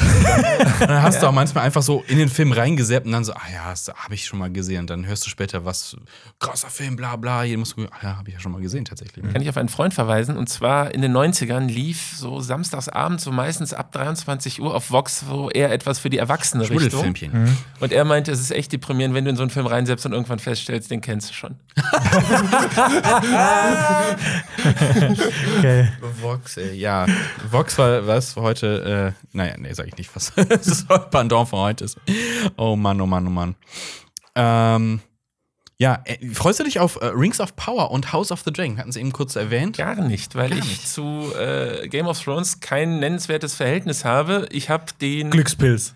Und dann, hast du auch manchmal einfach so in den Film reingesäppt und dann so, ah ja, das habe ich schon mal gesehen. Und dann hörst du später, was, krasser Film, bla bla. Jeden musst du, ah ja, habe ich ja schon mal gesehen, tatsächlich. Kann ich auf einen Freund verweisen. Und zwar in den 90ern lief so samstagsabends, so meistens ab 23 Uhr auf Vox, wo er etwas für die erwachsene Richtung. Schmuddelfilmchen. Und er meinte, es ist echt deprimierend, wenn du in so einen Film reinsetzt und irgendwann feststellst, den kennst du schon. Okay. Vox, ey, ja. Vox war was heute, äh, naja, nee, sag ich nicht, was das Pendant von heute ist. Oh Mann, oh Mann, oh Mann. Ähm, ja, äh, freust du dich auf äh, Rings of Power und House of the Dragon? Hatten es eben kurz erwähnt. Gar nicht, weil Gar ich nicht. zu äh, Game of Thrones kein nennenswertes Verhältnis habe. Ich habe den. Glückspilz.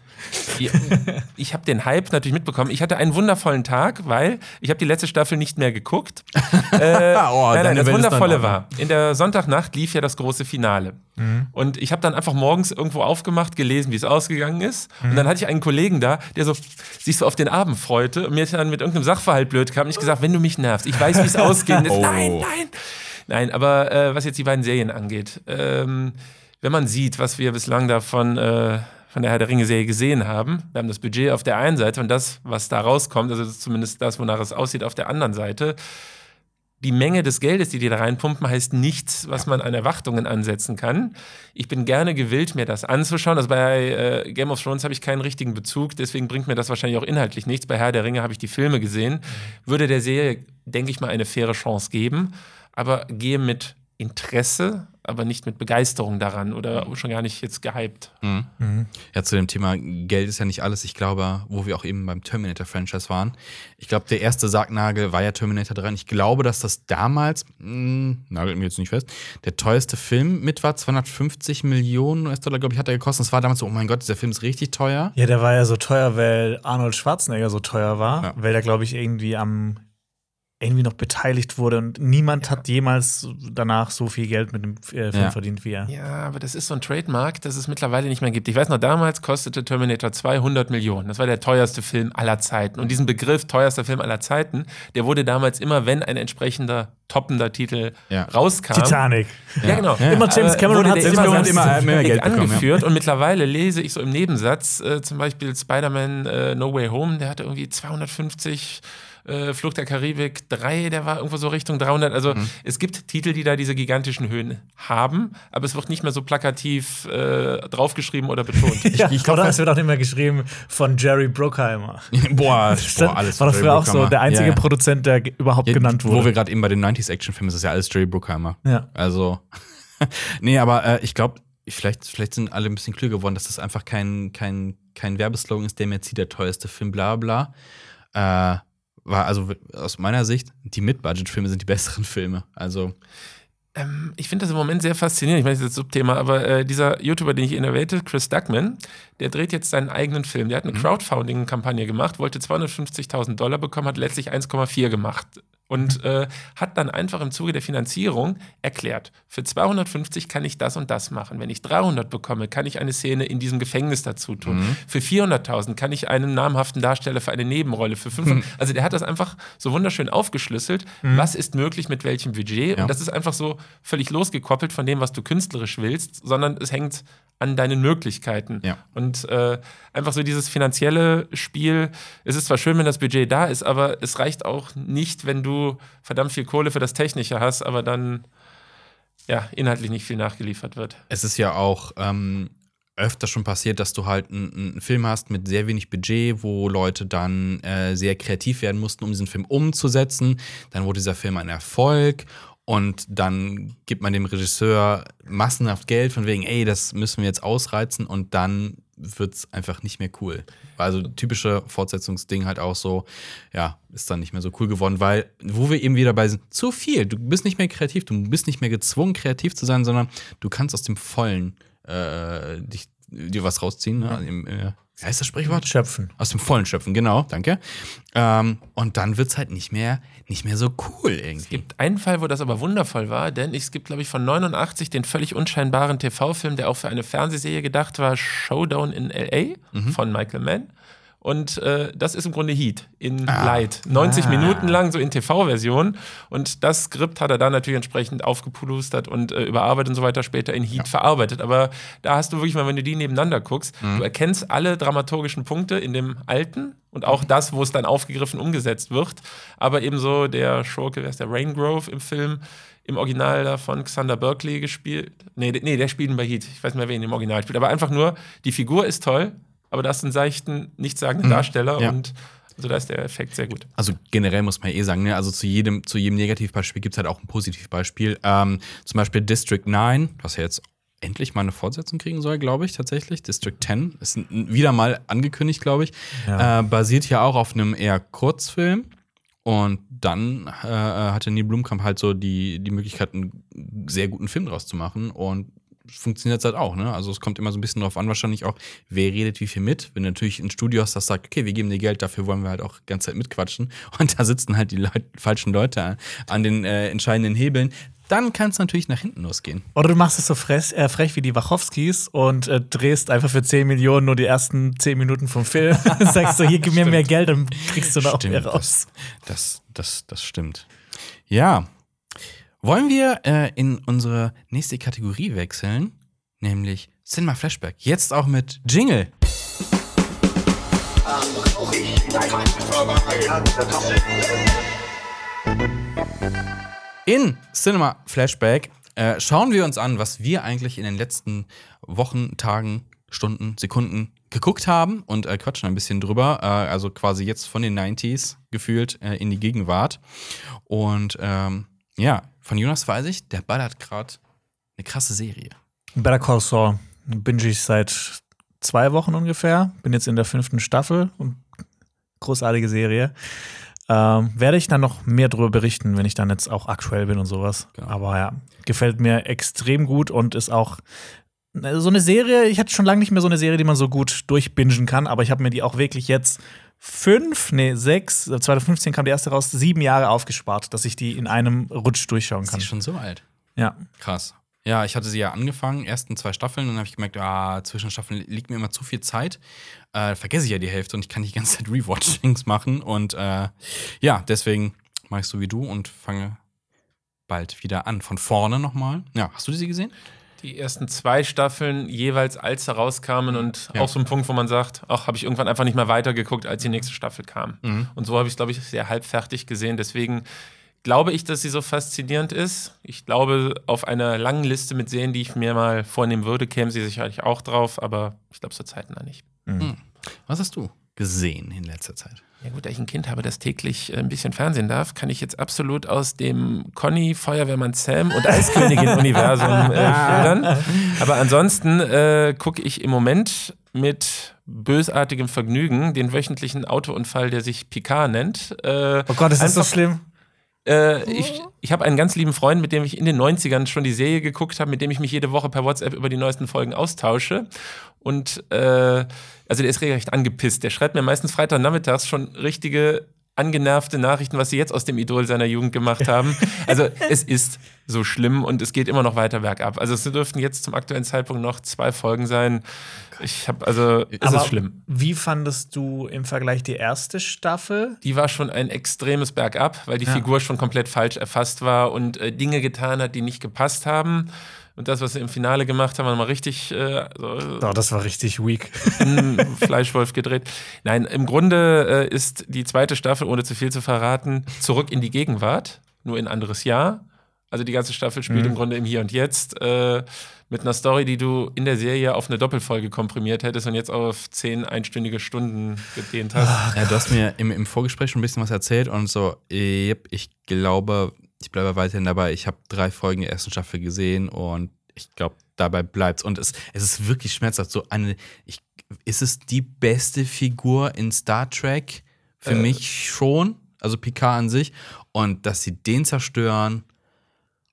Ich habe den Hype natürlich mitbekommen. Ich hatte einen wundervollen Tag, weil ich habe die letzte Staffel nicht mehr geguckt. Äh, Oh, nein, nein, das Wundervolle war, in der Sonntagnacht lief ja das große Finale. Mhm. Und ich habe dann einfach morgens irgendwo aufgemacht, gelesen, wie es ausgegangen ist. Mhm. Und dann hatte ich einen Kollegen da, der so sich so auf den Abend freute und mir dann mit irgendeinem Sachverhalt blöd kam. Und ich gesagt, wenn du mich nervst, ich weiß, wie es ausgehen ist. Oh. Nein, nein. Nein, aber äh, was jetzt die beiden Serien angeht, ähm, wenn man sieht, was wir bislang davon äh, von der Herr der Ringe-Serie gesehen haben, wir haben das Budget auf der einen Seite und das, was da rauskommt, also zumindest das, wonach es aussieht, auf der anderen Seite. Die Menge des Geldes, die die da reinpumpen, heißt nichts, was man an Erwartungen ansetzen kann. Ich bin gerne gewillt, mir das anzuschauen. Also bei äh, Game of Thrones habe ich keinen richtigen Bezug, deswegen bringt mir das wahrscheinlich auch inhaltlich nichts. Bei Herr der Ringe habe ich die Filme gesehen. Würde der Serie, denke ich mal, eine faire Chance geben, aber gehe mit Interesse, aber nicht mit Begeisterung daran oder schon gar nicht jetzt gehypt. Ja, zu dem Thema Geld ist ja nicht alles. Ich glaube, wo wir auch eben beim Terminator-Franchise waren. Ich glaube, der erste Sargnagel war ja Terminator 3. Und ich glaube, dass das damals, mh, nagelt mir jetzt nicht fest, der teuerste Film mit war. 250 Millionen US-Dollar, glaube ich, hat er gekostet. Es war damals so, oh mein Gott, dieser Film ist richtig teuer. Ja, der war ja so teuer, weil Arnold Schwarzenegger so teuer war, Ja. weil der, glaube ich, irgendwie am irgendwie noch beteiligt wurde und niemand hat jemals danach so viel Geld mit dem äh, Film Ja. verdient wie er. Ja, aber das ist so ein Trademark, das es mittlerweile nicht mehr gibt. Ich weiß noch, damals kostete Terminator 200 Millionen. Das war der teuerste Film aller Zeiten. Und diesen Begriff teuerster Film aller Zeiten, der wurde damals immer, wenn ein entsprechender toppender Titel Ja. rauskam. Titanic. Ja, genau. Immer James Cameron hat immer, immer- immer mehr Geld bekommen, ja. angeführt. Und mittlerweile lese ich so im Nebensatz, äh, zum Beispiel Spider-Man äh, No Way Home, der hatte irgendwie 250 äh, Flucht der Karibik 3, der war irgendwo so Richtung 300. Also Mhm. es gibt Titel, die da diese gigantischen Höhen haben, aber es wird nicht mehr so plakativ äh, draufgeschrieben oder betont. Ja, ich glaub, oder das- es wird auch nicht mehr geschrieben von Jerry Bruckheimer. boah, boah, alles war Jerry früher auch so der einzige Ja, ja. Produzent, der überhaupt Ja, genannt Wo wir wurde. gerade eben bei den 90s-Action-Filmen, ist das ja alles Jerry Bruckheimer. Ja. Also, nee, aber äh, ich glaube, vielleicht, vielleicht sind alle ein bisschen klüger geworden, dass das einfach kein, kein, kein Werbeslogan ist, der mir zieht, der teuerste Film, bla bla. Äh, war also aus meiner Sicht, die Mid-Budget-Filme sind die besseren Filme. Also, Ähm, ich finde das im Moment sehr faszinierend. Ich meine, das ist jetzt Subthema, aber äh, dieser YouTuber, den ich erwähnte, Chris Duckman, der dreht jetzt seinen eigenen Film. Der hat eine Crowdfunding-Kampagne gemacht, wollte 250.000 Dollar bekommen, hat letztlich 1,4 gemacht. Und äh, hat dann einfach im Zuge der Finanzierung erklärt, für 250 kann ich das und das machen. Wenn ich 300 bekomme, kann ich eine Szene in diesem Gefängnis dazu tun. Für 400.000 kann ich einen namhaften Darsteller für eine Nebenrolle. Für 500, also der hat das einfach so wunderschön aufgeschlüsselt. Was ist möglich mit welchem Budget? Ja. Und das ist einfach so völlig losgekoppelt von dem, was du künstlerisch willst, sondern es hängt an deinen Möglichkeiten. Ja. Und äh, einfach so dieses finanzielle Spiel, es ist zwar schön, wenn das Budget da ist, aber es reicht auch nicht, wenn du verdammt viel Kohle für das Technische hast, aber dann ja, inhaltlich nicht viel nachgeliefert wird. es ist ja auch ähm, öfter schon passiert, dass du halt einen, Film hast mit sehr wenig Budget, wo Leute dann äh, sehr kreativ werden mussten, um diesen Film umzusetzen. Dann wurde dieser Film ein Erfolg und dann gibt man dem Regisseur massenhaft Geld von wegen, ey, das müssen wir jetzt ausreizen und dann wird es einfach nicht mehr cool. Also typische Fortsetzungsding halt auch so, ja, ist dann nicht mehr so cool geworden, weil, wo wir eben wieder bei sind, zu viel. Du bist nicht mehr kreativ, du bist nicht mehr gezwungen, kreativ zu sein, sondern du kannst aus dem Vollen äh, dich, dir was rausziehen. Ne? Im, äh, wie heißt das Sprichwort? Schöpfen. Aus dem Vollen schöpfen, genau, danke. Ähm, und dann wird es halt nicht mehr, nicht mehr so cool irgendwie. Es gibt einen Fall, wo das aber wundervoll war, denn es gibt, glaube ich, von 89 den völlig unscheinbaren TV-Film, der auch für eine Fernsehserie gedacht war, Showdown in L.A. von Michael Mann. Und äh, das ist im Grunde Heat in Light. 90 Ah. Minuten lang, so in TV-Version. Und das Skript hat er dann natürlich entsprechend aufgepulustert und äh, überarbeitet und so weiter später in Heat verarbeitet. Aber da hast du wirklich mal, wenn du die nebeneinander guckst, du erkennst alle dramaturgischen Punkte in dem alten und auch das, wo es dann aufgegriffen umgesetzt wird. Aber ebenso der Schurke, wer ist der Raingrove im Film, im Original da von Xander Berkeley gespielt. Nee, nee, der spielt ihn bei Heat. Ich weiß nicht mehr, wer ihn im Original spielt. Aber einfach nur, die Figur ist toll, aber da hast du einen seichten, nichtssagenden Darsteller Ja. und also da ist der Effekt sehr gut. Also generell muss man eh sagen, ne? also zu jedem, zu jedem Negativbeispiel gibt es halt auch ein Positivbeispiel. Ähm, zum Beispiel District 9, was ja jetzt endlich mal eine Fortsetzung kriegen soll, glaube ich, tatsächlich. District 10 ist wieder mal angekündigt, glaube ich. Ja. Äh, basiert ja auch auf einem eher Kurzfilm. Und dann äh, hatte Neil Blumkamp halt so die, die Möglichkeit, einen sehr guten Film draus zu machen. Und funktioniert es halt auch, ne? Also es kommt immer so ein bisschen drauf an, wahrscheinlich auch, wer redet wie viel mit. Wenn du natürlich ein Studio hast, das sagt, okay, wir geben dir Geld, dafür wollen wir halt auch die ganze Zeit mitquatschen. Und da sitzen halt die Leut falschen Leute an, den äh, entscheidenden Hebeln. Dann kann es natürlich nach hinten losgehen. Oder du machst es so frech, äh, frech wie die Wachowskis und äh, drehst einfach für 10 Millionen nur die ersten 10 Minuten vom Film. Sagst du, hier, gib mir mehr Geld, dann kriegst du da auch mehr raus. Das, das, das stimmt. Ja. Wollen wir äh, in unsere nächste Kategorie wechseln? Nämlich Cinema Flashback. Jetzt auch mit Jingle. In Cinema Flashback äh, schauen wir uns an, was wir eigentlich in den letzten Wochen, Tagen, Stunden, Sekunden geguckt haben und äh, quatschen ein bisschen drüber. Äh, also quasi jetzt von den 90s gefühlt äh, in die Gegenwart. Und ähm, ja, von Jonas weiß ich, der ballert gerade eine krasse Serie. Better Call Saul binge ich seit zwei Wochen ungefähr. Bin jetzt in der fünften Staffel. und Großartige Serie. Ähm, werde ich dann noch mehr darüber berichten, wenn ich dann jetzt auch aktuell bin und sowas. Genau. Aber ja, gefällt mir extrem gut und ist auch so eine Serie, ich hatte schon lange nicht mehr so eine Serie, die man so gut durchbingen kann, aber ich habe mir die auch wirklich jetzt fünf, nee, sechs, 2015 kam die erste raus, sieben Jahre aufgespart, dass ich die in einem Rutsch durchschauen Ist kann. die schon so alt? Ja. Krass. Ja, ich hatte sie ja angefangen, ersten zwei Staffeln, dann habe ich gemerkt, ah, zwischen Staffeln liegt mir immer zu viel Zeit. Äh, vergesse ich ja die Hälfte und ich kann die ganze Zeit Rewatchings machen. Und äh, ja, deswegen mache ich so wie du und fange bald wieder an. Von vorne nochmal. Ja, hast du sie gesehen? Die ersten zwei Staffeln jeweils, als sie rauskamen und Ja. auch so ein Punkt, wo man sagt, ach, habe ich irgendwann einfach nicht mehr weitergeguckt, als die nächste Staffel kam. Mhm. Und so habe ich es, glaube ich, sehr halbfertig gesehen. Deswegen glaube ich, dass sie so faszinierend ist. Ich glaube, auf einer langen Liste mit Serien, die ich mir mal vornehmen würde, käme sie sicherlich auch drauf, aber ich glaube zur Zeit noch nicht. Was hast du gesehen in letzter Zeit? Ja gut, da ich ein Kind habe, das täglich äh, ein bisschen Fernsehen darf, kann ich jetzt absolut aus dem Conny, Feuerwehrmann Sam und Eiskönigin-Universum äh, schildern. Aber ansonsten äh, gucke ich im Moment mit bösartigem Vergnügen den wöchentlichen Autounfall, der sich Picard nennt. Äh, Oh Gott, ist das so schlimm? äh, ich ich habe einen ganz lieben Freund, mit dem ich in den 90ern schon die Serie geguckt habe, mit dem ich mich jede Woche per WhatsApp über die neuesten Folgen austausche. Und äh, also der ist regelrecht angepisst. Der schreibt mir meistens Freitagnachmittags schon richtige angenervte Nachrichten, was sie jetzt aus dem Idol seiner Jugend gemacht haben. Also es ist so schlimm und es geht immer noch weiter bergab. Also es dürften jetzt zum aktuellen Zeitpunkt noch zwei Folgen sein. Ich habe also es Aber ist schlimm. Wie fandest du im Vergleich die erste Staffel? die war schon ein extremes Bergab, weil die Ja. Figur schon komplett falsch erfasst war und äh, Dinge getan hat, die nicht gepasst haben. Und das, was sie im Finale gemacht haben, war mal richtig äh, so, Oh, das war richtig weak. in Fleischwolf gedreht. Nein, im Grunde äh, ist die zweite Staffel, ohne zu viel zu verraten, zurück in die Gegenwart, nur in ein anderes Jahr. Also die ganze Staffel spielt Mhm. im Grunde im Hier und Jetzt äh, mit einer Story, die du in der Serie auf eine Doppelfolge komprimiert hättest und jetzt auf zehn einstündige Stunden gedehnt hast. Ja, du hast mir im, im Vorgespräch schon ein bisschen was erzählt und so, yep, ich glaube, ich bleibe weiterhin dabei. Ich habe drei Folgen der ersten Staffel gesehen und ich glaube, dabei bleibt's. Und es, es ist wirklich schmerzhaft. So eine, ich, ist es die beste Figur in Star Trek? Für Äh. mich schon. Also Picard an sich. Und dass sie den zerstören.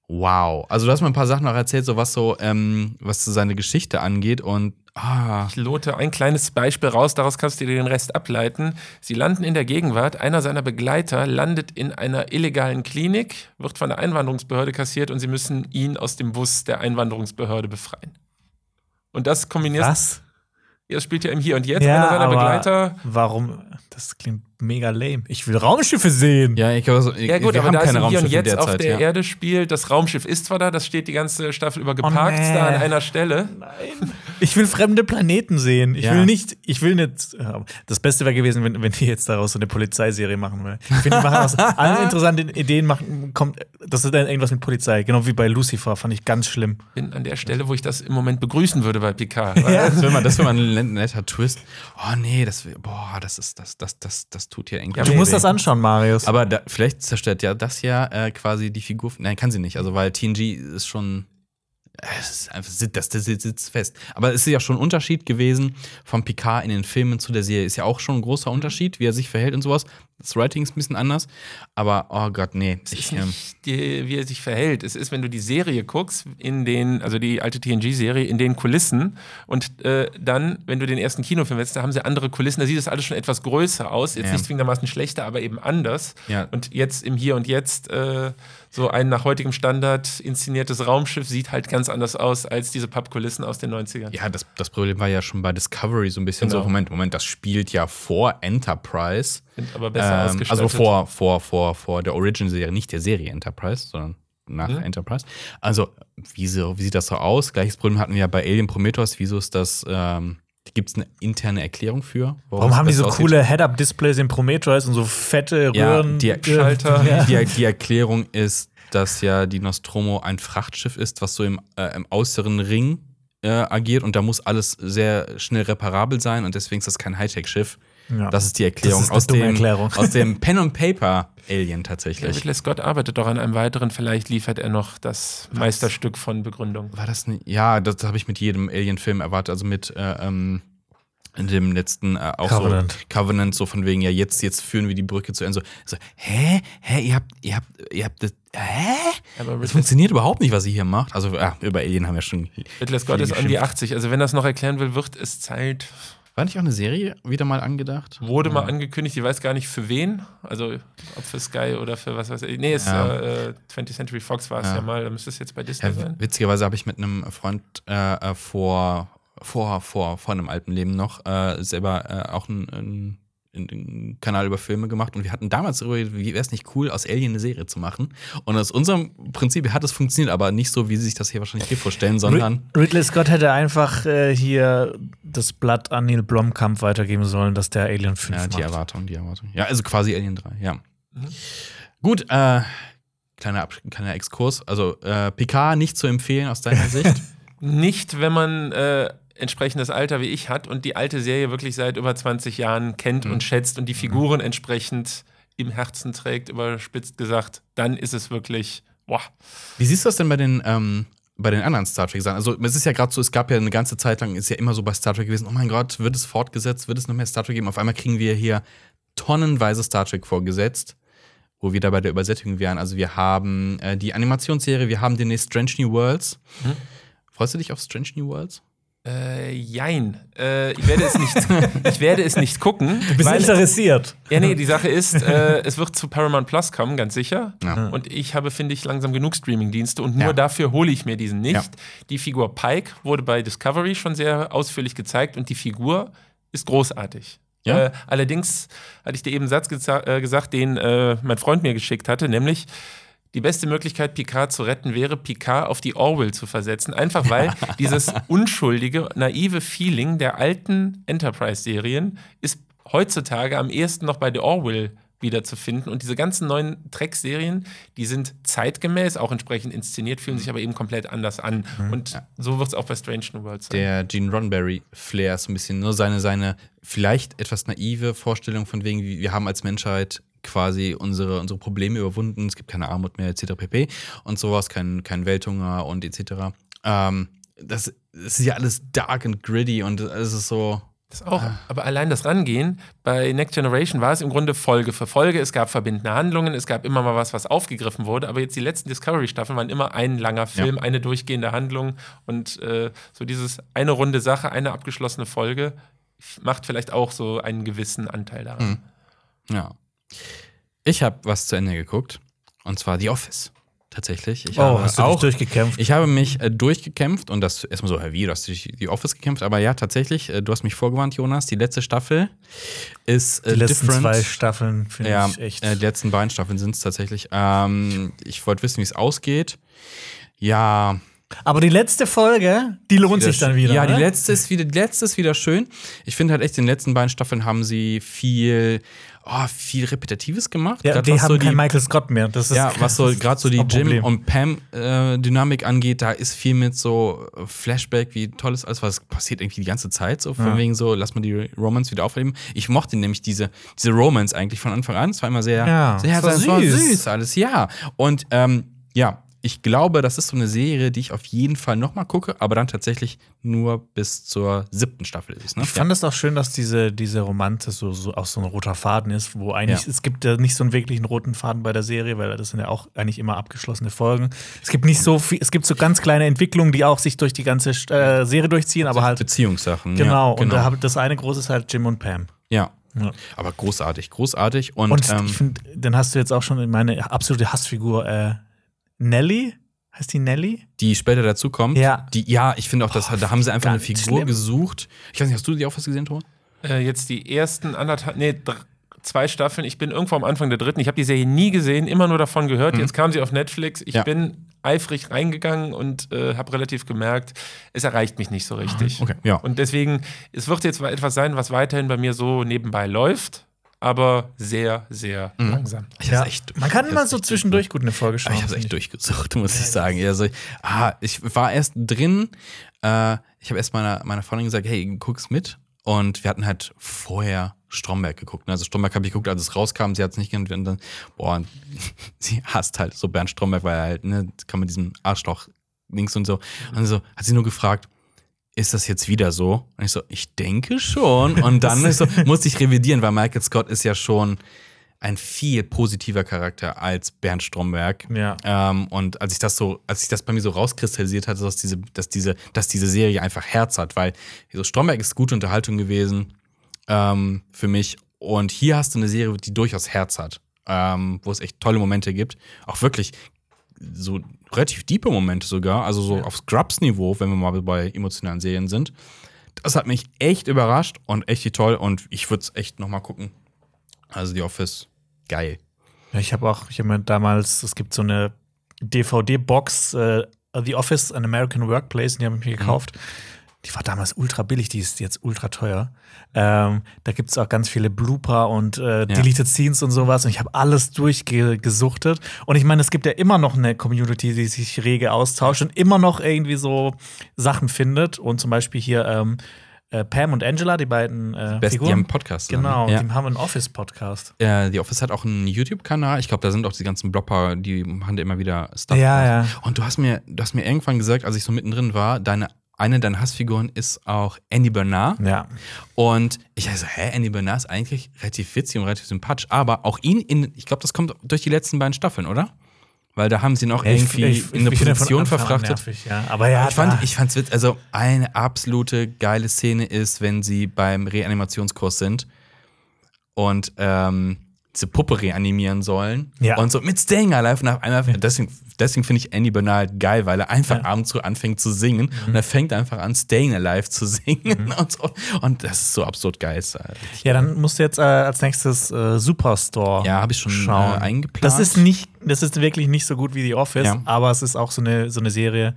Wow. Also du hast mir ein paar Sachen noch erzählt, so was so, ähm, was so seine Geschichte angeht. Und ah, Ich lote ein kleines Beispiel raus, daraus kannst du dir den Rest ableiten. Sie landen in der Gegenwart, einer seiner Begleiter landet in einer illegalen Klinik, wird von der Einwanderungsbehörde kassiert und sie müssen ihn aus dem Bus der Einwanderungsbehörde befreien. Und das kombiniert, Was? das spielt ja im Hier und Jetzt, einer seiner Begleiter. warum? Das klingt mega lame. Ich will Raumschiffe sehen. ja, ich glaube, Ja gut, wir aber haben da es keine im Hier und Raumschiffe Jetzt auf derzeit. der ja. Erde spielt, das Raumschiff ist zwar da, das steht die ganze Staffel über geparkt nee. da an einer Stelle. Nein. Ich will fremde Planeten sehen. Ich Ja. will nicht, ich will nicht. ja, Das Beste wäre gewesen, wenn, wenn die jetzt daraus so eine Polizeiserie machen will. Ich finde, die machen aus allen interessanten Ideen machen, kommt, das ist dann irgendwas mit Polizei. Genau wie bei Lucifer, fand ich ganz schlimm. Bin an der Stelle, wo ich das im Moment begrüßen würde bei Picard. Ja. Das wäre mal, das wär mal ein netter Twist. Oh nee, das boah, das ist das das das das tut ja irgendwie. Ja, Du musst das anschauen, Marius. aber da, vielleicht zerstört ja das ja äh, quasi die Figur. Nein, kann sie nicht. Also weil TNG ist schon äh, es ist einfach das, das sitzt fest. Aber es ist ja schon ein Unterschied gewesen vom Picard in den Filmen zu der Serie. Ist ja auch schon ein großer Unterschied, wie er sich verhält und sowas. Das Writing ist ein bisschen anders. Aber oh Gott, nee. Es Ich, ist ähm, nicht, die, wie er sich verhält. Es ist, wenn du die Serie guckst, in den, also die alte TNG-Serie, in den Kulissen und äh, dann, wenn du den ersten Kinofilm jetzt, da haben sie andere Kulissen, da sieht das alles schon etwas größer aus. Jetzt Ja. nicht zwingendermaßen schlechter, aber eben anders. Ja. Und jetzt im Hier und Jetzt, äh, so ein nach heutigem Standard inszeniertes Raumschiff sieht halt ganz anders aus als diese Pappkulissen aus den 90ern. Ja, das, das Problem war ja schon bei Discovery so ein bisschen Genau. so, Moment, Moment, das spielt ja vor Enterprise. Sind aber besser Ähm, ausgestattet. also vor, vor, vor, vor der Original-Serie, nicht der Serie Enterprise, sondern nach Mhm. Enterprise. Also, wie, so, wie sieht das so aus? Gleiches Problem hatten wir ja bei Alien Prometheus. Wieso ist das, ähm, gibt es eine interne Erklärung für? Warum haben die so aussieht? coole Head-Up-Displays in Prometheus und so fette Ja, Röhren? die Schalter. Ja. Die, die Erklärung ist, dass ja die Nostromo ein Frachtschiff ist, was so im, äh, im äußeren Ring äh, agiert und da muss alles sehr schnell reparabel sein und deswegen ist das kein Hightech-Schiff. Ja. Das ist die Erklärung Das ist aus, dumme dem, Erklärung. aus dem Pen and Paper Alien tatsächlich. Ridley Scott arbeitet doch an einem weiteren, vielleicht liefert er noch das Meisterstück von Begründung. War das nicht? Ja, das habe ich mit jedem Alien-Film erwartet. Also mit äh, ähm, in dem letzten äh, auch Covenant. so Covenant, so von wegen, ja, jetzt, jetzt führen wir die Brücke zu Ende. So, so hä? Hä? Ihr habt, ihr habt, ihr habt das, hä? Aber Das funktioniert überhaupt nicht, was sie hier macht. Also, ja, über Alien haben wir schon. Ridley Scott ist an die geschimpft. 80. Also wenn das noch erklären will, wird es Zeit. War nicht auch eine Serie wieder mal angedacht? Wurde mal angekündigt, ich weiß gar nicht für wen. Also ob für Sky oder für was weiß ich. Nee, es, Ja. äh, 20th Century Fox war es ja. Ja. mal. Da müsste es jetzt bei Disney Ja, sein. witzigerweise habe ich mit einem Freund äh, äh, vor, vor, vor, vor einem alten Leben noch äh, selber äh, auch einen, einen, einen Kanal über Filme gemacht und wir hatten damals darüber, wie wäre es nicht cool, aus Alien eine Serie zu machen. Und aus unserem Prinzip hat es funktioniert, aber nicht so, wie sie sich das hier wahrscheinlich hier vorstellen, sondern Rid- Ridley Scott hätte einfach äh, hier das Blatt an Neil Blomkamp weitergeben sollen, dass der Alien 5 ja, die macht. Erwartung, die Erwartung. Ja, also quasi Alien 3, ja. Gut, äh, kleiner, Ab kleiner Exkurs. Also, äh, Picard nicht zu empfehlen aus deiner Sicht. Nicht, wenn man äh, entsprechendes Alter wie ich hat und die alte Serie wirklich seit über 20 Jahren kennt Mhm. und schätzt und die Figuren entsprechend im Herzen trägt, überspitzt gesagt, dann ist es wirklich, boah. Wie siehst du das denn bei den, ähm, bei den anderen Star Trek-Sachen? Also, es ist ja gerade so, es gab ja eine ganze Zeit lang, ist ja immer so bei Star Trek gewesen, oh mein Gott, wird es fortgesetzt, wird es noch mehr Star Trek geben? Auf einmal kriegen wir hier tonnenweise Star Trek vorgesetzt, wo wir da bei der Übersättigung wären. Also, wir haben äh, die Animationsserie, wir haben demnächst Strange New Worlds. Mhm. Freust du dich auf Strange New Worlds? Äh, jein. Äh, ich, werde es nicht, ich werde es nicht gucken. Du bist interessiert. Ja, nee, die Sache ist, äh, es wird zu Paramount Plus kommen, ganz sicher. Ja. Und ich habe, finde ich, langsam genug Streamingdienste und nur Ja. dafür hole ich mir diesen nicht. Ja. Die Figur Pike wurde bei Discovery schon sehr ausführlich gezeigt und die Figur ist großartig. Ja. Äh, allerdings hatte ich dir eben einen Satz äh, gesagt, den äh, mein Freund mir geschickt hatte, nämlich die beste Möglichkeit, Picard zu retten, wäre, Picard auf die Orwell zu versetzen. Einfach weil dieses unschuldige, naive Feeling der alten Enterprise-Serien ist heutzutage am ehesten noch bei der Orwell wiederzufinden. Und diese ganzen neuen Trek-Serien, die sind zeitgemäß, auch entsprechend inszeniert, fühlen sich aber eben komplett anders an. Und so wird es auch bei Strange New Worlds sein. Der Gene Roddenberry-Flair ist so ein bisschen nur seine, seine vielleicht etwas naive Vorstellung von wegen, wie wir haben als Menschheit quasi unsere, unsere Probleme überwunden, es gibt keine Armut mehr, etc. pp. und sowas, kein, kein Welthunger und etc. Ähm, das, das ist ja alles dark and gritty und es ist so. Das auch. Aber allein das Rangehen, bei Next Generation war es im Grunde Folge für Folge. Es gab verbindende Handlungen, es gab immer mal was, was aufgegriffen wurde. Aber jetzt die letzten Discovery-Staffeln waren immer ein langer Film, eine durchgehende Handlung. Und äh, so dieses eine runde Sache, eine abgeschlossene Folge macht vielleicht auch so einen gewissen Anteil daran. Ja. Ich habe was zu Ende geguckt und zwar The Office. Tatsächlich. Ich Oh, habe hast du auch durchgekämpft? Ich habe mich äh, durchgekämpft und das erstmal so, hä, wie, du hast dich die Office gekämpft, aber ja, tatsächlich, äh, du hast mich vorgewarnt, Jonas, die letzte Staffel ist äh, Die letzten different. zwei Staffeln finde ja, ich echt. Äh, die letzten beiden Staffeln sind es tatsächlich. Ähm, ich wollte wissen, wie es ausgeht. Ja, Aber die letzte Folge, die lohnt sich dann wieder. Ja, die letzte ist wieder, die letzte ist wieder schön. Ich finde halt echt, in den letzten beiden Staffeln haben sie viel, oh, viel Repetitives gemacht. Ja, Grad die haben so keinen Michael Scott mehr. Das ist ja, was so gerade so die Jim und Pam äh, Dynamik angeht, da ist viel mit so Flashback, wie toll ist alles, was passiert irgendwie die ganze Zeit, so von Ja. wegen so, lass mal die Romance wieder aufleben. Ich mochte nämlich diese, diese Romance eigentlich von Anfang an. Es war immer sehr, Ja, sehr war süß. süß alles, ja. Und ähm, ja, ich glaube, das ist so eine Serie, die ich auf jeden Fall nochmal gucke, aber dann tatsächlich nur bis zur siebten Staffel ist. Ne? Ich fand es auch schön, dass diese, diese Romanze so, so auch so ein roter Faden ist, wo eigentlich, Ja. es gibt ja nicht so einen wirklichen roten Faden bei der Serie, weil das sind ja auch eigentlich immer abgeschlossene Folgen. Es gibt nicht so viel, es gibt so ganz kleine Entwicklungen, die auch sich durch die ganze äh, Serie durchziehen, aber halt. Beziehungssachen. Genau, ja, und da hab, das eine große ist halt Jim und Pam. ja. Ja. Aber großartig, großartig. Und, Und ähm, ich finde, dann hast du jetzt auch schon in meine absolute Hassfigur äh, Nelly. Heißt die Nelly? die später dazukommt. Ja. Die, ja, ich finde auch, das, da haben sie einfach eine Figur schlimm. gesucht. Ich weiß nicht, hast du die auch was gesehen, Thomas? Äh, jetzt die ersten anderthalb, nee, zwei Staffeln. Ich bin irgendwo am Anfang der dritten. Ich habe die Serie nie gesehen, immer nur davon gehört. Jetzt kam sie auf Netflix. Ich Mhm. Ja. bin eifrig reingegangen und äh, habe relativ gemerkt, es erreicht mich nicht so richtig. Okay, ja. Und deswegen, es wird jetzt etwas sein, was weiterhin bei mir so nebenbei läuft, aber sehr, sehr Mhm. langsam. Ich Ja. echt, Man kann hab's so zwischendurch gut eine Folge schauen. Ich habe es echt durchgesucht, muss ich sagen. Also, ah, ich war erst drin. Äh, ich habe erst meiner, meiner Freundin gesagt, hey, guck's mit. Und wir hatten halt vorher Stromberg geguckt. ne? Also Stromberg habe ich geguckt, als es rauskam. Sie hat es nicht genannt. Und dann, boah, sie hasst halt so Bernd Stromberg, weil er halt, ne, kann man diesem Arschloch links und so. Und so hat sie nur gefragt, ist das jetzt wieder so? Und ich so, ich denke schon. Und dann so, musste ich revidieren, weil Michael Scott ist ja schon ein viel positiver Charakter als Bernd Stromberg. Ja. Ähm, und als ich das so, als sich das bei mir so rauskristallisiert hat, dass diese, dass diese, dass diese Serie einfach Herz hat, weil so Stromberg ist gute Unterhaltung gewesen ähm, für mich. Und hier hast du eine Serie, die durchaus Herz hat, ähm, wo es echt tolle Momente gibt. Auch wirklich so relativ diepe Momente sogar, also so auf Scrubs-Niveau, wenn wir mal bei emotionalen Serien sind. Das hat mich echt überrascht und echt toll und ich würde es echt noch mal gucken. Also The Office, geil. Ja, ich habe auch, ich habe mir damals, es gibt so eine DVD-Box, äh, The Office, an American Workplace, die habe ich mir gekauft. Die war damals ultra billig, die ist jetzt ultra teuer. Ähm, da gibt es auch ganz viele Blooper und äh, Deleted Scenes und sowas. Und ich habe alles durchgesuchtet. Und ich meine, es gibt ja immer noch eine Community, die sich rege austauscht und immer noch irgendwie so Sachen findet. Und zum Beispiel hier ähm, äh, Pam und Angela, die beiden äh, Best, die Figuren. haben einen Podcast. Genau, Ja. die haben einen Office-Podcast. Äh, The Office hat auch einen YouTube-Kanal. Ich glaube, da sind auch die ganzen Blopper, die machen da immer wieder Stuff. Ja, ja. Und du hast mir, du hast mir irgendwann gesagt, als ich so mittendrin war, deine eine deiner Hassfiguren ist auch Andy Bernard. Ja. Und ich also, hä, Andy Bernard ist eigentlich relativ witzig und relativ sympathisch. Aber auch ihn in, ich glaube, das kommt durch die letzten beiden Staffeln, oder? Weil da haben sie ihn auch irgendwie in eine finde von Position verfrachtet. Nervig, ja. Aber ja, ich fand, ich fand's witzig. Also eine absolute geile Szene ist, wenn sie beim Reanimationskurs sind und ähm, diese Puppe reanimieren sollen Ja. und so mit Staying Alive und auf einmal, deswegen, deswegen finde ich Andy Bernard geil, weil er einfach Ja. Mhm. abends so anfängt zu singen und er fängt einfach an Staying Alive zu singen und so und das ist so absurd geil. Äh, Ja, dann musst du jetzt äh, als nächstes äh, Superstore Ja, habe ich schon schauen. äh, eingeplant. Das ist nicht, das ist wirklich nicht so gut wie The Office, Ja. aber es ist auch so eine, so eine Serie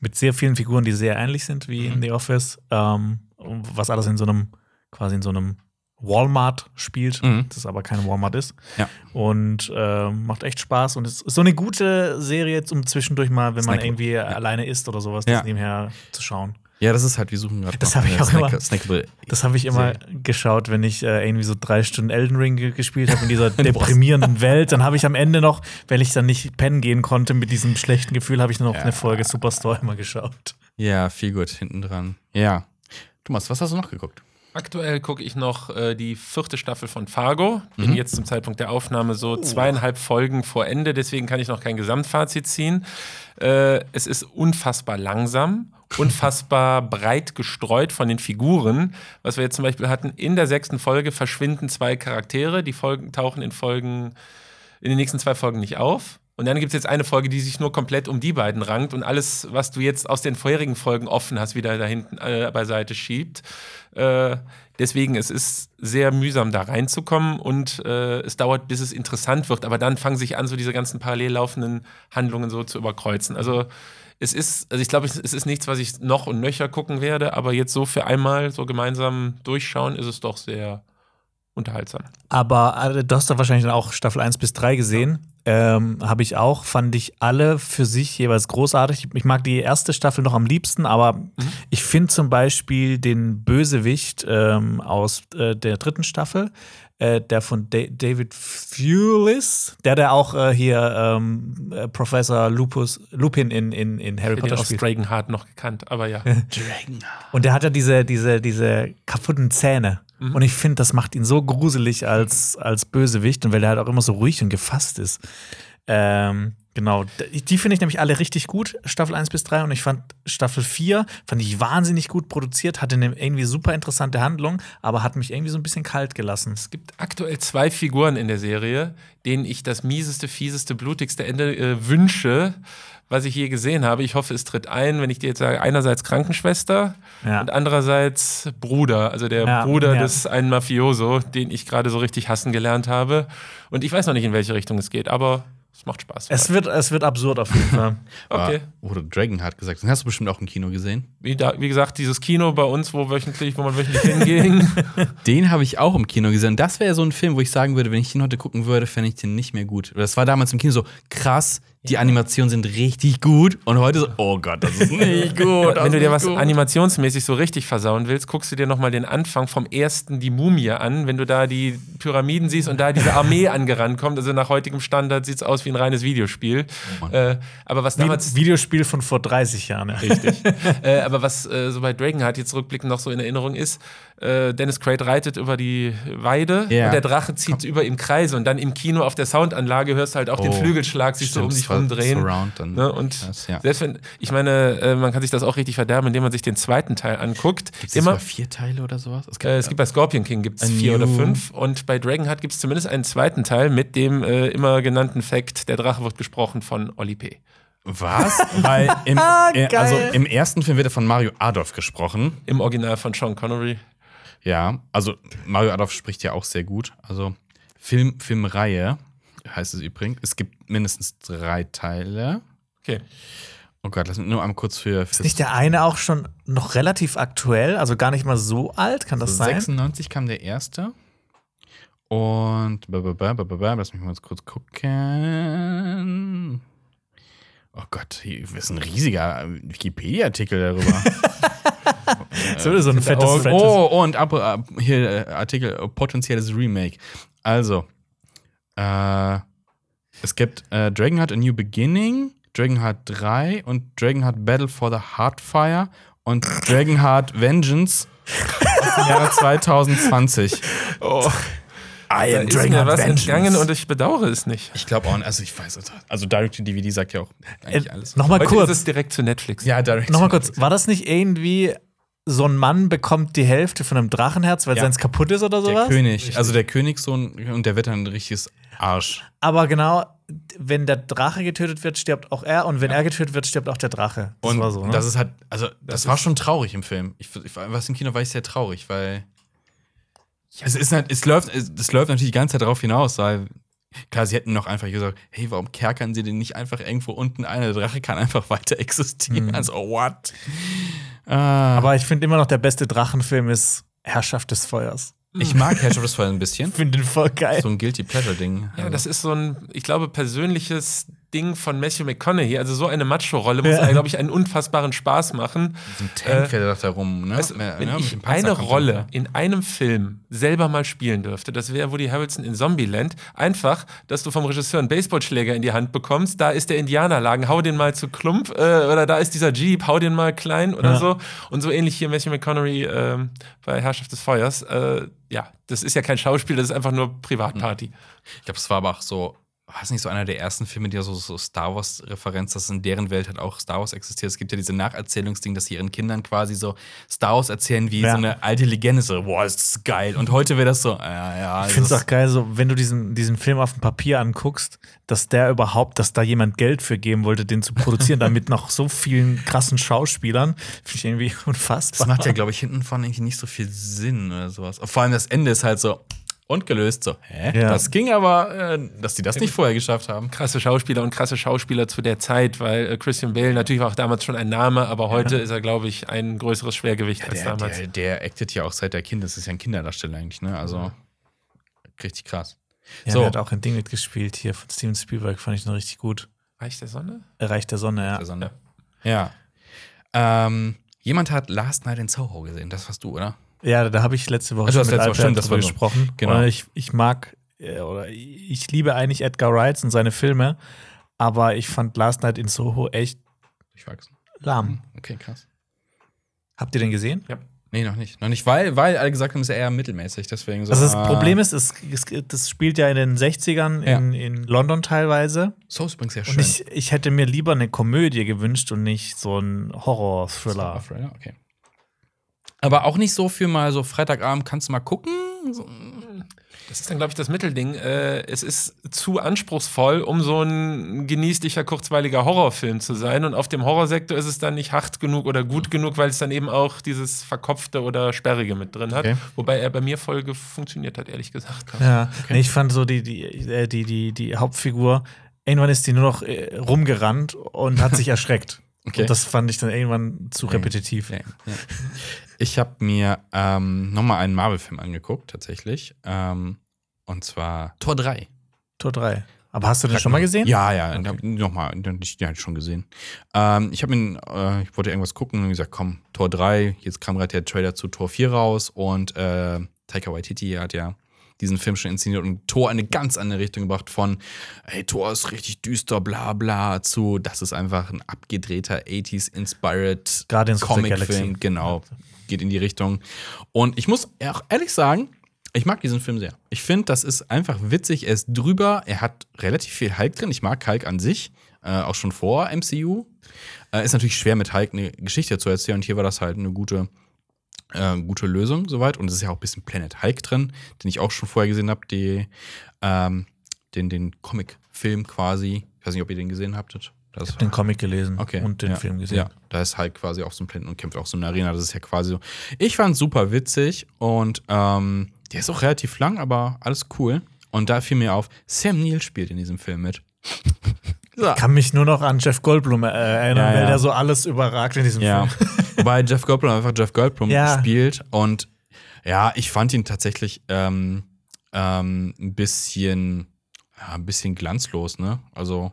mit sehr vielen Figuren, die sehr ähnlich sind wie Mhm. in The Office. Ähm, was alles in so einem, quasi in so einem Walmart spielt, Mhm. das aber kein Walmart ist. Ja. Und ähm, macht echt Spaß und es ist so eine gute Serie, um zwischendurch mal, wenn man Snackable. irgendwie alleine isst oder sowas, Ja. das nebenher zu schauen. Ja, das ist halt, wir suchen gerade Das noch hab ich auch immer. Snack- Snackable. Das habe ich immer geschaut, wenn ich äh, irgendwie so drei Stunden Elden Ring ge- gespielt habe in dieser deprimierenden Welt. Dann habe ich am Ende noch, wenn ich dann nicht pennen gehen konnte mit diesem schlechten Gefühl, habe ich noch eine Folge Superstore immer geschaut. Ja, viel gut hinten dran. Ja. Thomas, was hast du noch geguckt? Aktuell gucke ich noch äh, die vierte Staffel von Fargo. Bin jetzt zum Zeitpunkt der Aufnahme so zweieinhalb Folgen vor Ende, deswegen kann ich noch kein Gesamtfazit ziehen. Äh, es ist unfassbar langsam, unfassbar breit gestreut von den Figuren. Was wir jetzt zum Beispiel hatten, in der sechsten Folge verschwinden zwei Charaktere, die Folgen tauchen in Folgen, in den nächsten zwei Folgen nicht auf. Und dann gibt es jetzt eine Folge, die sich nur komplett um die beiden rankt und alles, was du jetzt aus den vorherigen Folgen offen hast, wieder da hinten äh, beiseite schiebt. Äh, deswegen, es ist sehr mühsam, da reinzukommen und äh, es dauert, bis es interessant wird. Aber dann fangen sich an, so diese ganzen parallel laufenden Handlungen so zu überkreuzen. Also es ist, also ich glaube, es ist nichts, was ich noch und nöcher gucken werde, aber jetzt so für einmal so gemeinsam durchschauen, ist es doch sehr unterhaltsam. Aber äh, du hast da wahrscheinlich dann auch Staffel 1 bis 3 gesehen. Ähm, Habe ich auch, fand ich alle für sich jeweils großartig. Ich mag die erste Staffel noch am liebsten, aber ich finde zum Beispiel den Bösewicht ähm, aus äh, der dritten Staffel, äh, der von Da- David Thewlis, der der auch äh, hier ähm, äh, Professor Lupus, Lupin in, in, in Harry Ich hätte Potter aus spielt. Dragonheart noch gekannt, aber ja. Und der hat ja diese, diese, diese kaputten Zähne. Und ich finde, das macht ihn so gruselig als, als Bösewicht und weil er halt auch immer so ruhig und gefasst ist. Ähm, genau. Die finde ich nämlich alle richtig gut, Staffel 1 bis 3. Und ich fand Staffel 4 fand ich wahnsinnig gut produziert, hatte eine irgendwie super interessante Handlung, aber hat mich irgendwie so ein bisschen kalt gelassen. Es gibt aktuell zwei Figuren in der Serie, denen ich das mieseste, fieseste, blutigste Ende äh, wünsche, was ich je gesehen habe. Ich hoffe, es tritt ein, wenn ich dir jetzt sage, einerseits Krankenschwester Ja. und andererseits Bruder, also der Ja, Bruder ja. des einen Mafioso, den ich gerade so richtig hassen gelernt habe. Und ich weiß noch nicht, in welche Richtung es geht, aber es macht Spaß. Es wird, es wird absurd auf jeden Fall. okay. Oder Dragonheart gesagt. Den hast du bestimmt auch im Kino gesehen. Wie, da, wie gesagt, dieses Kino bei uns, wo wöchentlich, wo man wöchentlich hinging. Den habe ich auch im Kino gesehen. Das wäre so ein Film, wo ich sagen würde, wenn ich den heute gucken würde, fände ich den nicht mehr gut. Das war damals im Kino so krass. Die Animationen sind richtig gut. Und heute so, oh Gott, das ist nicht gut. Wenn du dir was gut. animationsmäßig so richtig versauen willst, guckst du dir nochmal den Anfang vom ersten Die Mumie an, wenn du da die Pyramiden siehst und da diese Armee angerannt kommt. Also nach heutigem Standard sieht es aus wie ein reines Videospiel. äh, aber was Wie ein damals. Videospiel von vor 30 Jahren. Ja. Richtig. äh, aber was äh, so bei Dragonheart jetzt rückblickend noch so in Erinnerung ist, äh, Dennis Quaid reitet über die Weide Ja. und der Drache zieht über ihm Kreise und dann im Kino auf der Soundanlage hörst du halt auch den Oh, Flügelschlag, siehst du um sich das war rumdrehen. Ne? Und Krass, ja. selbst wenn, ich meine, äh, man kann sich das auch richtig verderben, indem man sich den zweiten Teil anguckt. Gibt's jetzt Immer, vier Teile oder sowas? Es äh, es gibt bei Scorpion King gibt's A vier oder fünf und bei Dragonheart gibt es zumindest einen zweiten Teil mit dem äh, immer genannten Fact, der Drache wird gesprochen von Oli P. Was? Weil im, Ah, äh, geil. also im ersten Film wird er von Mario Adolf gesprochen. Im Original von Sean Connery. Ja, also Mario Adolf spricht ja auch sehr gut. Also Film, Filmreihe heißt es übrigens. Es gibt mindestens drei Teile. Okay. Oh Gott, lass mich nur einmal kurz für. Ist nicht der eine auch schon noch relativ aktuell, also gar nicht mal so alt, kann das sein? 96 kam der erste. Und lass mich mal kurz gucken. Oh Gott, hier ist ein riesiger Wikipedia-Artikel darüber. So, so ein fettes Oh, Franchise. oh, und ab, ab, hier äh, Artikel äh, potenzielles Remake. Also, äh, es gibt äh, Dragonheart A New Beginning, Dragonheart 3 und Dragonheart Battle for the Heartfire und Dragonheart Vengeance aus dem Jahre 2020. Oh, I da ist mir was entgangen und ich bedauere es nicht. ich glaube auch, also ich weiß es. Also Direct to DVD sagt ja auch eigentlich Äh, alles. Nochmal Heute kurz. ist es direkt zu Netflix. Ja, Direct Nochmal kurz, war das nicht irgendwie so ein Mann bekommt die Hälfte von einem Drachenherz, weil Ja. seins kaputt ist oder Der sowas? König, also der Königssohn und der wird dann ein richtiges Arsch. Aber genau, wenn der Drache getötet wird, stirbt auch er und wenn er getötet wird, stirbt auch der Drache. Das Und war so, ne? das ist halt, also das, Das war schon traurig im Film. Ich, ich, was im Kino war ich sehr traurig, weil es ist es läuft, es, es läuft natürlich die ganze Zeit darauf hinaus, weil klar, sie hätten noch einfach gesagt, hey, warum kerkern sie denn nicht einfach irgendwo unten ein? Der Drache kann einfach weiter existieren. Also what? Ah, Aber ich finde immer noch, der beste Drachenfim ist Herrschaft des Feuers. ich mag Herrschaft des Feuers ein bisschen. Ich finde den voll geil. So ein Guilty Pleasure Ding. Ja, Also, das ist so ein, ich glaube, persönliches Ding von Matthew McConaughey. Also so eine Macho-Rolle muss, Ja. glaube ich, einen unfassbaren Spaß machen. ein Tank fährt da rum, ne? Weißt du, Ja, wenn ne, ich eine Rolle in einem Film selber mal spielen dürfte, das wäre Woody Harrelson in Zombieland. Einfach, dass du vom Regisseur einen Baseballschläger in die Hand bekommst, da ist der Indianerlagen, hau den mal zu Klump, äh, oder da ist dieser Jeep, hau den mal klein oder Ja. so. Und so ähnlich hier Matthew McConaughey ähm, bei Herrschaft des Feuers. Äh, ja, das ist ja kein Schauspiel, das ist einfach nur Privatparty. Ich glaube, es war aber auch so, war es nicht so einer der ersten Filme, die ja so, so Star Wars-Referenz, dass in deren Welt halt auch Star Wars existiert. Es gibt ja diese Nacherzählungsding, dass sie ihren Kindern quasi so Star Wars erzählen wie Ja. so eine alte Legende. So, boah, ist das geil. Und heute wäre das so, ja, ja. Ich finde es auch geil, so, wenn du diesen, diesen Film auf dem Papier anguckst, dass der überhaupt, dass da jemand Geld für geben wollte, den zu produzieren, damit noch so vielen krassen Schauspielern, finde ich irgendwie unfassbar. Das macht ja, glaube ich, hinten von irgendwie nicht so viel Sinn oder sowas. Vor allem das Ende ist halt so und gelöst. So, hä? Ja. Das ging aber, äh, dass die das nicht vorher geschafft haben. krasse Schauspieler und krasse Schauspieler zu der Zeit, weil äh, Christian Bale natürlich war auch damals schon ein Name, aber heute ist er, glaube ich, ein größeres Schwergewicht als Der, damals. der, der actet ja auch seit der Kind. Das ist ja ein Kinderdarsteller eigentlich, ne? Also, richtig krass. Ja, So. der hat auch ein Ding mitgespielt hier von Steven Spielberg, fand ich noch richtig gut. Reich der Sonne? Reich der Sonne, ja. Der Sonne. Ja. Ähm, jemand hat Last Night in Soho gesehen. Das warst du, oder? Ja, da habe ich letzte Woche schon mit letzte Woche, so. gesprochen. Genau. Ich, ich mag, äh, oder ich liebe eigentlich Edgar Wright und seine Filme, aber ich fand Last Night in Soho echt lahm. Okay, krass. Habt ihr den gesehen? Nee, noch nicht. Noch nicht, weil, weil alle gesagt haben, es ist eher mittelmäßig. Deswegen so. Also das ah. Problem ist, es, es, das spielt ja in den 60ern in, in London teilweise. So ist übrigens sehr schön. Und ich, ich hätte mir lieber eine Komödie gewünscht und nicht so einen Horror-Thriller. Thriller, okay. Aber auch nicht so für mal so Freitagabend kannst du mal gucken. So, Das ist dann, glaube ich, das Mittelding. Äh, es ist zu anspruchsvoll, um so ein genießlicher, kurzweiliger Horrorfilm zu sein. Und auf dem Horrorsektor ist es dann nicht hart genug oder gut genug, weil es dann eben auch dieses Verkopfte oder Sperrige mit drin hat. Okay. Wobei er bei mir voll funktioniert hat, ehrlich gesagt. Ja, nee, ich fand so die, die, äh, die, die, die Hauptfigur, irgendwann ist die nur noch äh, rumgerannt und hat sich erschreckt. Okay. Und das fand ich dann irgendwann zu repetitiv. Ja, ja. Ich habe mir ähm, nochmal einen Marvel-Film angeguckt, tatsächlich. Ähm, und zwar Tor 3. Tor 3. Aber hast du den schon mal gesehen? Ja, ja, okay. nochmal, den, hatte ich schon gesehen. Ähm, ich habe ihn, äh, ich wollte irgendwas gucken und gesagt, komm, Tor 3, jetzt kam gerade der Trailer zu Tor 4 raus und äh, Taika Waititi hat ja diesen Film schon inszeniert und Tor eine ganz andere Richtung gebracht von, hey, Tor ist richtig düster, bla bla, zu, das ist einfach ein abgedrehter 80s-inspired Comic-Film. Genau, geht in die Richtung. Und ich muss auch ehrlich sagen, ich mag diesen Film sehr. Ich finde, das ist einfach witzig. Er ist drüber. Er hat relativ viel Hulk drin. Ich mag Hulk an sich, äh, auch schon vor MCU. Äh, ist natürlich schwer, mit Hulk eine Geschichte zu erzählen. Und hier war das halt eine gute, äh, gute Lösung soweit. Und es ist ja auch ein bisschen Planet Hulk drin, den ich auch schon vorher gesehen habe. Ähm, den, den Comic-Film quasi. Ich weiß nicht, ob ihr den gesehen habtet. Das ich habe den Comic gelesen okay, und den ja, Film gesehen. Ja, da ist halt quasi auch so ein Planet und kämpft auch so eine Arena. Das ist ja quasi so. Ich fand es super witzig und ähm, der ist auch relativ lang, aber alles cool. Und da fiel mir auf, Sam Neill spielt in diesem Film mit. so. Ich kann mich nur noch an Jeff Goldblum äh, erinnern, ja, weil der so alles überragt in diesem. Film. Wobei Jeff Goldblum einfach Jeff Goldblum spielt. Und ja, ich fand ihn tatsächlich ähm, ähm, ein bisschen, ein bisschen glanzlos, ne? Also,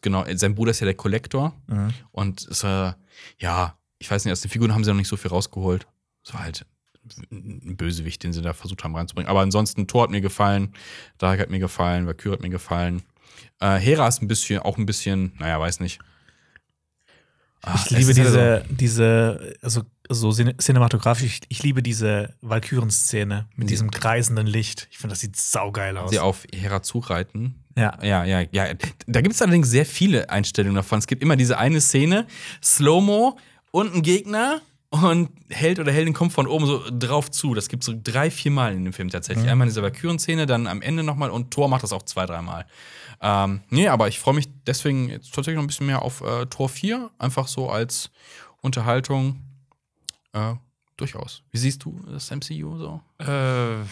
genau, sein Bruder ist ja der Kollektor. Mhm. Und ist, äh, ja, ich weiß nicht, aus den Figuren haben sie noch nicht so viel rausgeholt. Es war halt ein Bösewicht, den sie da versucht haben reinzubringen. Aber ansonsten, Thor hat mir gefallen, Dark hat mir gefallen, Valkyrie hat mir gefallen. Äh, Hera ist ein bisschen, auch ein bisschen, naja, weiß nicht. Ach, ich liebe diese, also diese, also so cinematografisch, ich, ich liebe diese Valkyren-Szene mit diesem kreisenden Licht. Ich finde, das sieht saugeil aus. Sie auf Hera zureiten. Ja. Ja, ja, ja. Da gibt es allerdings sehr viele Einstellungen davon. Es gibt immer diese eine Szene, Slow-Mo und ein Gegner und Held oder Heldin kommt von oben so drauf zu. Das gibt es so drei, vier Mal in dem Film tatsächlich. Mhm. Einmal in dieser Valkyren-Szene, dann am Ende nochmal und Thor macht das auch zwei, dreimal. Ähm, nee, aber ich freue mich deswegen jetzt tatsächlich noch ein bisschen mehr auf äh, Tor 4. Einfach so als Unterhaltung. Äh, durchaus. Wie siehst du das MCU so? Äh.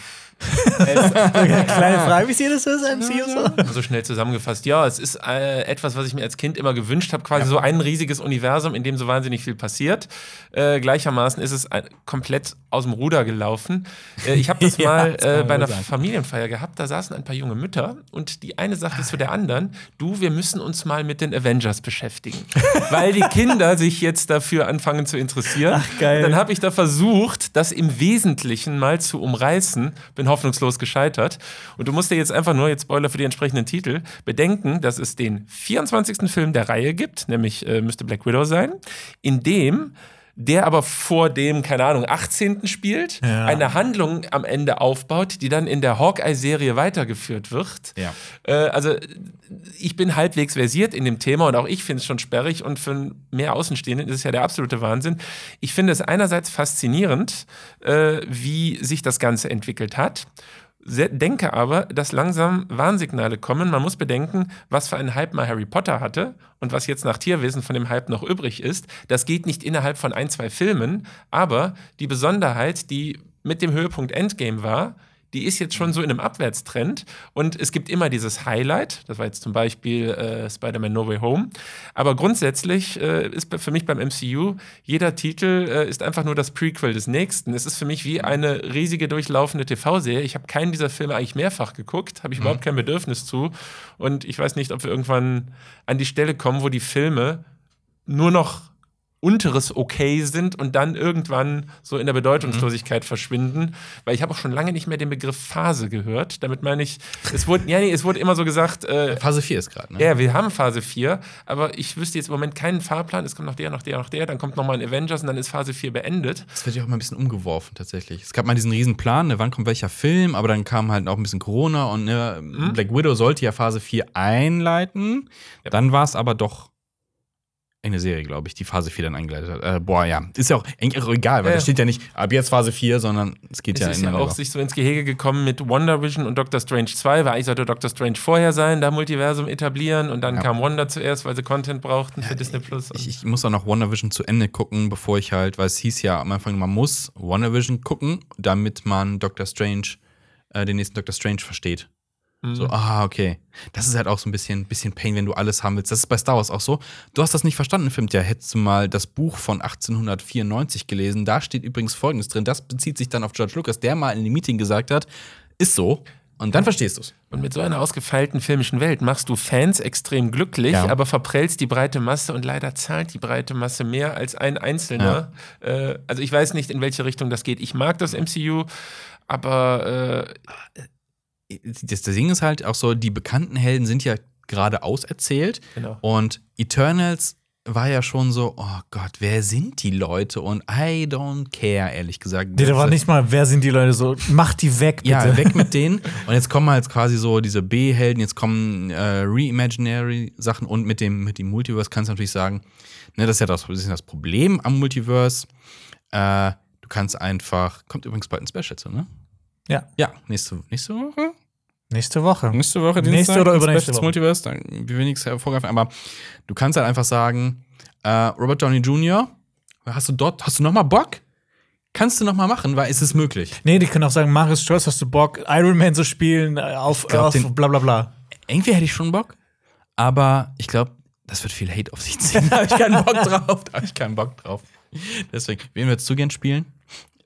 Kleine Frage, wie sieht das das MCU so? Also schnell zusammengefasst, ja, es ist äh, etwas, was ich mir als Kind immer gewünscht habe, quasi ja. so ein riesiges Universum, in dem so wahnsinnig viel passiert. Äh, gleichermaßen ist es ein, komplett aus dem Ruder gelaufen. Äh, ich habe das ja, mal das äh, bei einer sein. Familienfeier gehabt, da saßen ein paar junge Mütter und die eine sagte zu der anderen, du, wir müssen uns mal mit den Avengers beschäftigen, weil die Kinder sich jetzt dafür anfangen zu interessieren. Ach, geil. Dann habe ich da versucht, das im Wesentlichen mal zu umreißen, bin hoffnungslos gescheitert. Und du musst dir jetzt einfach nur, jetzt Spoiler für die entsprechenden Titel, bedenken, dass es den 24. Film der Reihe gibt, nämlich äh, müsste Black Widow sein, in dem der aber vor dem, keine Ahnung, 18. spielt, ja. eine Handlung am Ende aufbaut, die dann in der Hawkeye-Serie weitergeführt wird. Ja. Äh, also ich bin halbwegs versiert in dem Thema und auch ich finde es schon sperrig und für mehr Außenstehenden ist es ja der absolute Wahnsinn. Ich finde es einerseits faszinierend, äh, wie sich das Ganze entwickelt hat denke aber, dass langsam Warnsignale kommen. Man muss bedenken, was für einen Hype mal Harry Potter hatte und was jetzt nach Tierwesen von dem Hype noch übrig ist. Das geht nicht innerhalb von ein, zwei Filmen, aber die Besonderheit, die mit dem Höhepunkt Endgame war, die ist jetzt schon so in einem Abwärtstrend und es gibt immer dieses Highlight, das war jetzt zum Beispiel äh, Spider-Man No Way Home, aber grundsätzlich äh, ist für mich beim MCU, jeder Titel äh, ist einfach nur das Prequel des nächsten. Es ist für mich wie eine riesige durchlaufende TV-Serie. Ich habe keinen dieser Filme eigentlich mehrfach geguckt, habe ich mhm. überhaupt kein Bedürfnis zu und ich weiß nicht, ob wir irgendwann an die Stelle kommen, wo die Filme nur noch unteres Okay sind und dann irgendwann so in der Bedeutungslosigkeit mhm. verschwinden. Weil ich habe auch schon lange nicht mehr den Begriff Phase gehört. Damit meine ich, es wurde, ja, nee, es wurde immer so gesagt. Äh, Phase 4 ist gerade, ne? Ja, wir haben Phase 4, aber ich wüsste jetzt im Moment keinen Fahrplan. Es kommt noch der, noch der, noch der, dann kommt noch mal ein Avengers und dann ist Phase 4 beendet. Das wird ja auch mal ein bisschen umgeworfen tatsächlich. Es gab mal diesen riesen Plan, ne, wann kommt welcher Film, aber dann kam halt auch ein bisschen Corona und ne, mhm. Black Widow sollte ja Phase 4 einleiten. Ja. Dann war es aber doch eine Serie, glaube ich, die Phase 4 dann eingeleitet hat. Äh, boah, ja. Ist ja auch eigentlich egal, weil ja. da steht ja nicht ab jetzt Phase 4, sondern es geht es ja ist ja auch sich so ins Gehege gekommen mit Wonder Vision und Doctor Strange 2, weil eigentlich sollte Doctor Strange vorher sein, da Multiversum etablieren und dann ja. kam Wanda zuerst, weil sie Content brauchten für Disney Plus. Ich, ich, muss auch noch Wonder Vision zu Ende gucken, bevor ich halt, weil es hieß ja am Anfang, man muss Wonder Vision gucken, damit man Doctor Strange, äh, den nächsten Doctor Strange versteht. So, ah, okay. Das ist halt auch so ein bisschen, bisschen Pain, wenn du alles haben willst. Das ist bei Star Wars auch so. Du hast das nicht verstanden, Film. Ja, hättest du mal das Buch von 1894 gelesen. Da steht übrigens Folgendes drin. Das bezieht sich dann auf George Lucas, der mal in einem Meeting gesagt hat, ist so. Und dann verstehst du es. Und mit so einer ausgefeilten filmischen Welt machst du Fans extrem glücklich, Ja. aber verprellst die breite Masse und leider zahlt die breite Masse mehr als ein Einzelner. Äh, also ich weiß nicht, in welche Richtung das geht. Ich mag das MCU, aber äh, Das, Ding ist halt auch so, die bekannten Helden sind ja gerade auserzählt. Genau. Und Eternals war ja schon so, oh Gott, wer sind die Leute? Und I don't care, ehrlich gesagt. Nee, da war nicht mal, wer sind die Leute so, mach die weg, bitte. Ja, weg mit denen. Und jetzt kommen halt quasi so diese B-Helden, jetzt kommen äh, Reimaginary-Sachen und mit dem, mit dem Multiverse kannst du natürlich sagen, ne, das ist ja das, das, ist das Problem am Multiverse. Äh, du kannst einfach, kommt übrigens bald ein Special zu, ne? Ja. Ja, nächste, nächste Woche? Nächste Woche. Nächste Woche, Nächste oder übernächste Woche? Multiverse, dann will nichts hervorgreifen, aber du kannst halt einfach sagen, äh, Robert Downey Jr., hast du dort, hast du noch mal Bock? Kannst du noch mal machen, weil es ist möglich. Nee, die können auch sagen, Marius Stolz, hast du Bock, Iron Man zu spielen, äh, auf, glaub, auf den- bla bla bla. Irgendwie hätte ich schon Bock, aber ich glaube, das wird viel Hate auf sich ziehen. da habe ich keinen Bock drauf. Da habe ich keinen Bock drauf. Deswegen, wen würdest du gern spielen?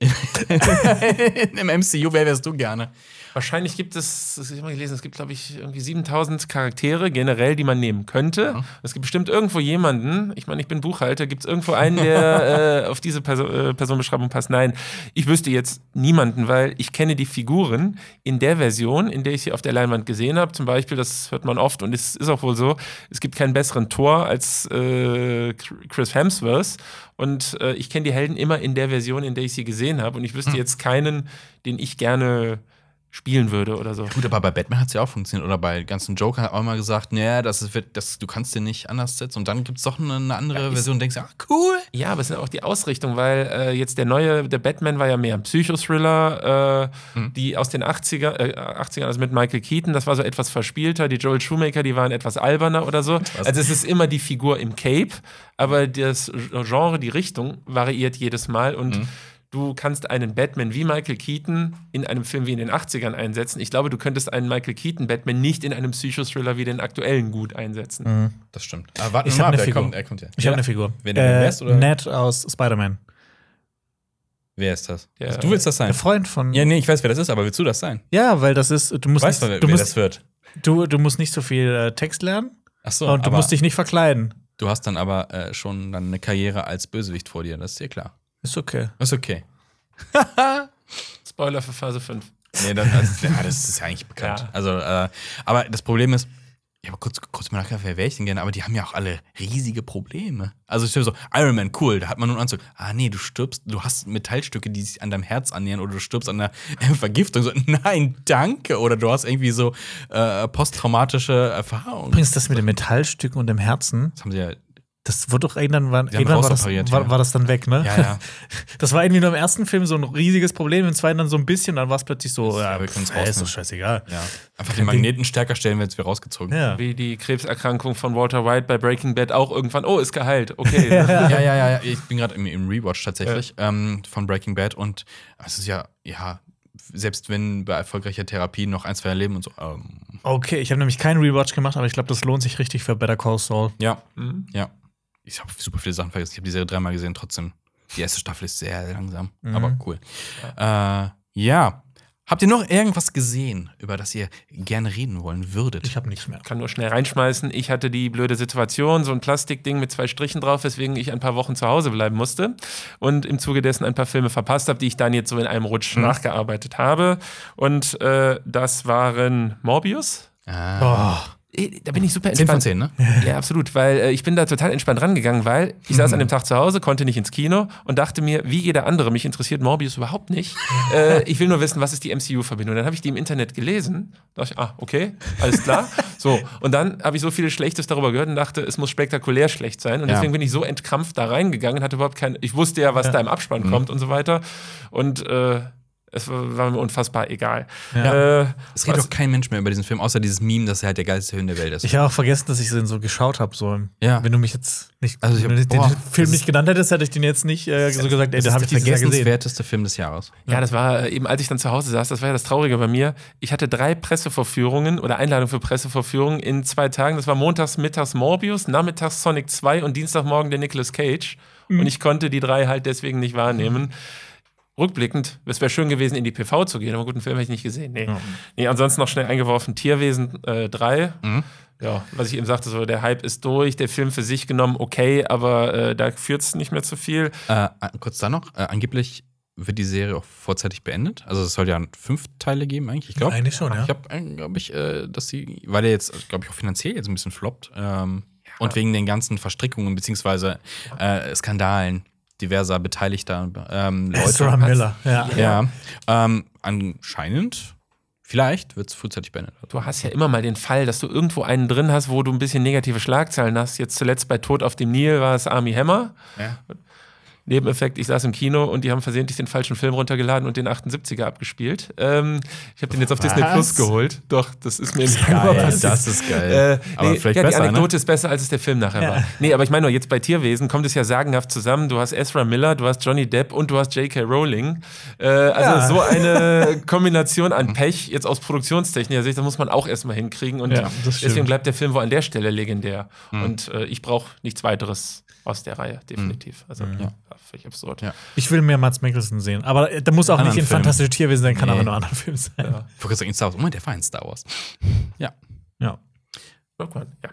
Im MCU, wer wärst du gerne? Wahrscheinlich gibt es, das habe ich mal gelesen, es gibt, glaube ich, irgendwie 7000 Charaktere generell, die man nehmen könnte. Es gibt bestimmt irgendwo jemanden, ich meine, ich bin Buchhalter, gibt es irgendwo einen, der äh, auf diese Perso äh, Personenbeschreibung passt? Nein, ich wüsste jetzt niemanden, weil ich kenne die Figuren in der Version, in der ich sie auf der Leinwand gesehen habe. Zum Beispiel, das hört man oft und es ist auch wohl so, es gibt keinen besseren Tor als äh, Chris Hemsworth. Und äh, ich kenne die Helden immer in der Version, in der ich sie gesehen habe. Und ich wüsste jetzt keinen, den ich gerne spielen würde oder so. Gut, aber bei Batman hat es ja auch funktioniert. Oder bei ganzen Joker hat auch immer gesagt, naja, das wird- das, du kannst den nicht anders setzen. Und dann gibt es doch eine, eine andere Version und denkst, ah, cool. Ja, aber es ist auch die Ausrichtung, weil äh, jetzt der neue, der Batman war ja mehr ein Psychothriller, äh, die aus den 80er, äh, 80ern, also mit Michael Keaton, das war so etwas verspielter. Die Joel Shoemaker, die waren etwas alberner oder so. Also es ist immer die Figur im Cape, aber das Genre, die Richtung variiert jedes Mal und Du kannst einen Batman wie Michael Keaton in einem Film wie in den 80ern einsetzen. Ich glaube, du könntest einen Michael Keaton Batman nicht in einem Psychothriller wie den aktuellen gut einsetzen. Das stimmt. Aber warten Ich wir hab mal, eine Figur. kommt, er kommt ja. Ich habe eine Figur. Wer du wärst, oder? Ned aus Spider-Man. Wer ist das? Ja. Also, du willst das sein? Der Freund von. Ja, nee, ich weiß, wer das ist, aber willst du das sein? Ja, weil das ist, du musst, Weißt du, nicht, wer, du, wer musst das wird? du, du musst nicht so viel äh, Text lernen Ach so, und du musst dich nicht verkleiden. du hast dann aber äh, schon dann eine Karriere als Bösewicht vor dir, das ist dir klar. Ist okay. Das ist okay. Spoiler für Phase 5. Nee, dann, also, ja, das ist ja eigentlich bekannt. Ja. Also, äh, aber das Problem ist, ich habe kurz, kurz mal nachgedacht, wer wäre ich denn gerne, aber die haben ja auch alle riesige Probleme. Also ich stelle so, Iron Man, cool, da hat man nur einen Anzug. Ah nee, du stirbst, du hast Metallstücke, die sich an deinem Herz annähern oder du stirbst an einer äh, Vergiftung. So, nein, danke. Oder du hast irgendwie so äh, posttraumatische Erfahrungen. Übrigens, das mit den Metallstücken und dem Herzen, Das haben sie ja. Das wurde doch irgendwann, war, irgendwann war, das, war, war das dann weg, ne? Ja, ja. Das war irgendwie nur im ersten Film so ein riesiges Problem, im zweiten dann so ein bisschen, dann war es plötzlich so, Ja, ja, wir pff, ey, ist doch scheißegal. ja. Einfach den Magneten stärker stellen, wird es wieder rausgezogen. Ja. Wie die Krebserkrankung von Walter White bei Breaking Bad auch irgendwann, oh, ist geheilt. Okay. ja, ja, ja, ja. Ich bin gerade im, im Rewatch tatsächlich ähm, von Breaking Bad und es ist ja, ja, selbst wenn bei erfolgreicher Therapie noch ein, zwei Leben und so. Ähm, Okay, ich habe nämlich keinen Rewatch gemacht, aber ich glaube, das lohnt sich richtig für Better Call Saul. ja, Mhm. ja. Ich habe super viele Sachen vergessen. Ich habe die Serie dreimal gesehen, trotzdem. Die erste Staffel ist sehr langsam, aber cool. Äh, ja. Habt ihr noch irgendwas gesehen, über das ihr gerne reden wollen würdet? Ich habe nichts mehr. kann nur schnell reinschmeißen. Ich hatte die blöde Situation, so ein Plastikding mit zwei Strichen drauf, weswegen ich ein paar Wochen zu Hause bleiben musste und im Zuge dessen ein paar Filme verpasst habe, die ich dann jetzt so in einem Rutsch Mhm. nachgearbeitet habe. Und äh, das waren Morbius. ah. Oh, Da bin ich super 10 von entspannt. 10, ne? Ja, absolut, weil äh, ich bin da total entspannt rangegangen, weil ich saß Mhm. an dem Tag zu Hause, konnte nicht ins Kino und dachte mir, wie jeder andere, mich interessiert Morbius überhaupt nicht. äh, ich will nur wissen, was ist die MCU-Verbindung. Dann habe ich die im Internet gelesen, dachte ich, ah, okay, alles klar. so, und dann habe ich so viel Schlechtes darüber gehört und dachte, es muss spektakulär schlecht sein. Und Ja. deswegen bin ich so entkrampft da reingegangen, hatte überhaupt kein, ich wusste ja, was da im Abspann Mhm. kommt und so weiter. Und äh, es war mir unfassbar egal. Ja. Äh, Es redet doch kein Mensch mehr über diesen Film, außer dieses Meme, dass er halt der geilste Film der Welt ist. ich habe auch vergessen, dass ich den so geschaut habe. So. Ja. Wenn du mich jetzt nicht, Also ich hab- wenn du den boah, Film das nicht genannt hättest, hätte ich den jetzt nicht äh, so gesagt, ey, das den habe ist ich Jahr gesehen. vergessenswerteste Film des Jahres. Ja, das war äh, eben, als ich dann zu Hause saß, das war ja das Traurige bei mir. Ich hatte drei Pressevorführungen oder Einladungen für Pressevorführungen in zwei Tagen. Das war montags, mittags Morbius, nachmittags Sonic 2 und Dienstagmorgen der Nicolas Cage. Und ich konnte die drei halt deswegen nicht wahrnehmen. Rückblickend, es wäre schön gewesen, in die PV zu gehen, aber guten Film habe ich nicht gesehen. Nee. nee, ansonsten noch schnell eingeworfen, Tierwesen äh, 3. Ja, was ich eben sagte, so der Hype ist durch, der Film für sich genommen okay, aber äh, da führt es nicht mehr zu viel. Äh, kurz da noch, äh, angeblich wird die Serie auch vorzeitig beendet. Also es soll ja fünf Teile geben eigentlich. Ich glaube, Eigentlich schon, ja. Ich habe, glaube ich, äh, dass sie, weil der jetzt, glaube ich, auch finanziell jetzt ein bisschen floppt ähm, und wegen den ganzen Verstrickungen beziehungsweise äh, Skandalen diverser Beteiligter ähm, Leute. Ezra Miller, ja. Ja, ähm, anscheinend, vielleicht wird es frühzeitig beendet. Du hast ja immer mal den Fall, dass du irgendwo einen drin hast, wo du ein bisschen negative Schlagzeilen hast. Jetzt zuletzt bei Tod auf dem Nil war es Army Hammer. Ja. Nebeneffekt, ich saß im Kino und die haben versehentlich den falschen Film runtergeladen und den 78er abgespielt. Ähm, ich habe den jetzt auf Was? Disney Plus geholt. Doch, das ist mir im Januar passiert. das ist geil. Äh, Aber nee, vielleicht ja, besser, die Anekdote ne? ist besser, als es der Film nachher war. Nee, aber ich meine nur, jetzt bei Tierwesen kommt es ja sagenhaft zusammen. Du hast Ezra Miller, du hast Johnny Depp und du hast J.K. Rowling. Äh, also Ja. so eine Kombination an Pech, jetzt aus produktionstechnischer Sicht, das muss man auch erstmal hinkriegen. Und Ja, deswegen bleibt der Film wohl an der Stelle legendär. Und äh, ich brauche nichts weiteres aus der Reihe, definitiv. Also, ja, völlig absurd. Ja. Ich will mehr Mats Mikkelsen sehen. Aber äh, da muss auch Anderen nicht in Film. Fantastische Tierwesen sein, kann Nee. aber nur ein anderer Film sein. Ja. Ich wollte gerade sagen, in Star Wars. Moment, der war in Star Wars. Ja. Ja. Guck mal, ja.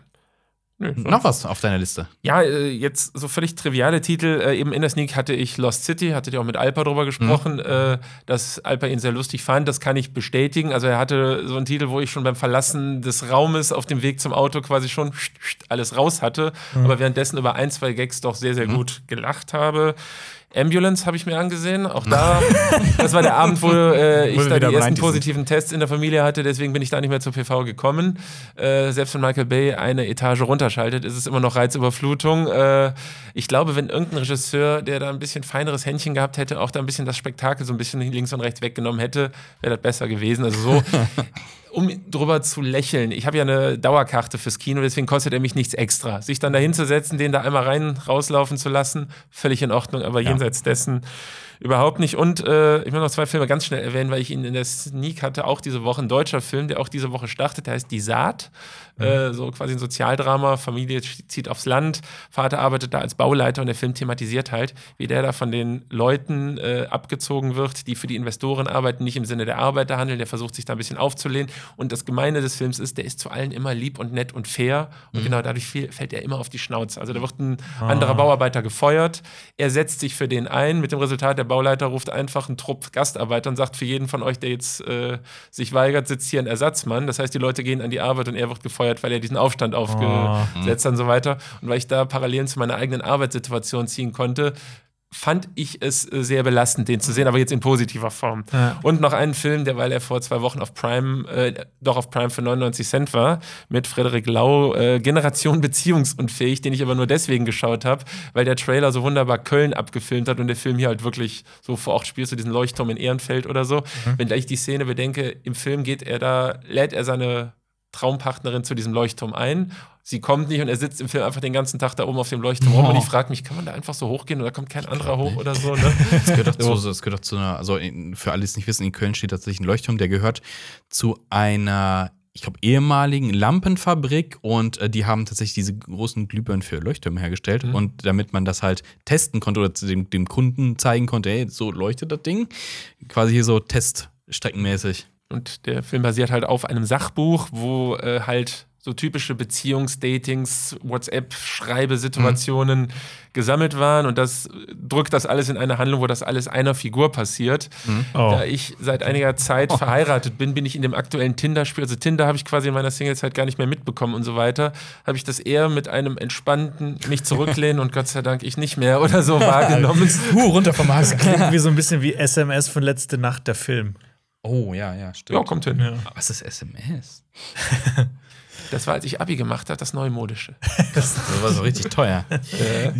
Nö. Noch was auf deiner Liste? Ja, äh, jetzt so völlig triviale Titel. Äh, eben in der Sneak hatte ich Lost City, hattet ihr auch mit Alpa drüber gesprochen, äh, dass Alpa ihn sehr lustig fand. Das kann ich bestätigen. Also er hatte so einen Titel, wo ich schon beim Verlassen des Raumes auf dem Weg zum Auto quasi schon alles raus hatte, aber währenddessen über ein, zwei Gags doch sehr, sehr gut gelacht habe. Ambulance habe ich mir angesehen. Auch da, das war der Abend, wo äh, ich da die ersten 90s sind. positiven Tests in der Familie hatte. Deswegen bin ich da nicht mehr zur PV gekommen. Äh, selbst wenn Michael Bay eine Etage runterschaltet, ist es immer noch Reizüberflutung. Äh, ich glaube, wenn irgendein Regisseur, der da ein bisschen feineres Händchen gehabt hätte, auch da ein bisschen das Spektakel so ein bisschen links und rechts weggenommen hätte, wäre das besser gewesen. Also so. Um drüber zu lächeln. Ich habe ja eine Dauerkarte fürs Kino, deswegen kostet er mich nichts extra. Sich dann da hinzusetzen, den da einmal rein rauslaufen zu lassen, völlig in Ordnung, aber jenseits dessen überhaupt nicht. Und äh, ich will noch zwei Filme ganz schnell erwähnen, weil ich ihn in der Sneak hatte, auch diese Woche ein deutscher Film, der auch diese Woche startet, der heißt Die Saat. Äh, so quasi ein Sozialdrama, Familie zieht aufs Land, Vater arbeitet da als Bauleiter und der Film thematisiert halt, wie der da von den Leuten äh, abgezogen wird, die für die Investoren arbeiten, nicht im Sinne der Arbeiter handeln, der versucht sich da ein bisschen aufzulehnen. Und das Gemeine des Films ist, der ist zu allen immer lieb und nett und fair. Und genau dadurch fällt er immer auf die Schnauze. Also da wird ein anderer Bauarbeiter gefeuert, er setzt sich für den ein, mit dem Resultat, der Bauleiter ruft einfach einen Trupp Gastarbeiter und sagt, für jeden von euch, der jetzt äh, sich weigert, sitzt hier ein Ersatzmann. Das heißt, die Leute gehen an die Arbeit und er wird gefeuert, weil er diesen Aufstand aufgesetzt hat und so weiter. Und weil ich da Parallelen zu meiner eigenen Arbeitssituation ziehen konnte, fand ich es äh, sehr belastend, den zu sehen, aber jetzt in positiver Form. Ja. Und noch einen Film, der, weil er vor zwei Wochen auf Prime, äh, doch auf Prime für 99 Cent war, mit Frederik Lau, äh, Generation Beziehungsunfähig, den ich aber nur deswegen geschaut habe, weil der Trailer so wunderbar Köln abgefilmt hat und der Film hier halt wirklich so vor Ort spielst du diesen Leuchtturm in Ehrenfeld oder so. Wenn gleich die Szene bedenke, im Film geht er da, lädt er seine Traumpartnerin zu diesem Leuchtturm ein. Sie kommt nicht und er sitzt im Film einfach den ganzen Tag da oben auf dem Leuchtturm rum und ich frage mich, kann man da einfach so hochgehen oder kommt kein anderer hoch oder so? Ne? Das gehört doch zu, das gehört doch zu einer, also in, für alle, die es nicht wissen, in Köln steht tatsächlich ein Leuchtturm, der gehört zu einer, ich glaube, ehemaligen Lampenfabrik und äh, die haben tatsächlich diese großen Glühbirnen für Leuchttürme hergestellt. Und damit man das halt testen konnte oder dem, dem Kunden zeigen konnte, ey, so leuchtet das Ding, quasi hier so teststreckenmäßig. Und der Film basiert halt auf einem Sachbuch, wo äh, halt so typische Beziehungsdatings, WhatsApp-Schreibesituationen gesammelt waren. Und das drückt das alles in eine Handlung, wo das alles einer Figur passiert. Oh. Da ich seit einiger Zeit verheiratet bin, bin ich in dem aktuellen Tinder-Spiel, also Tinder habe ich quasi in meiner Singlezeit gar nicht mehr mitbekommen und so weiter, habe ich das eher mit einem entspannten mich zurücklehnen und Gott sei Dank ich nicht mehr oder so wahrgenommen. Huh, runter vom Hals. Klingt wie so ein bisschen wie SMS von letzte Nacht, der Film. Oh, ja, ja, stimmt. ja, kommt hin. Was ist SMS? Das war, als ich Abi gemacht habe, das Neumodische. Das war so richtig teuer.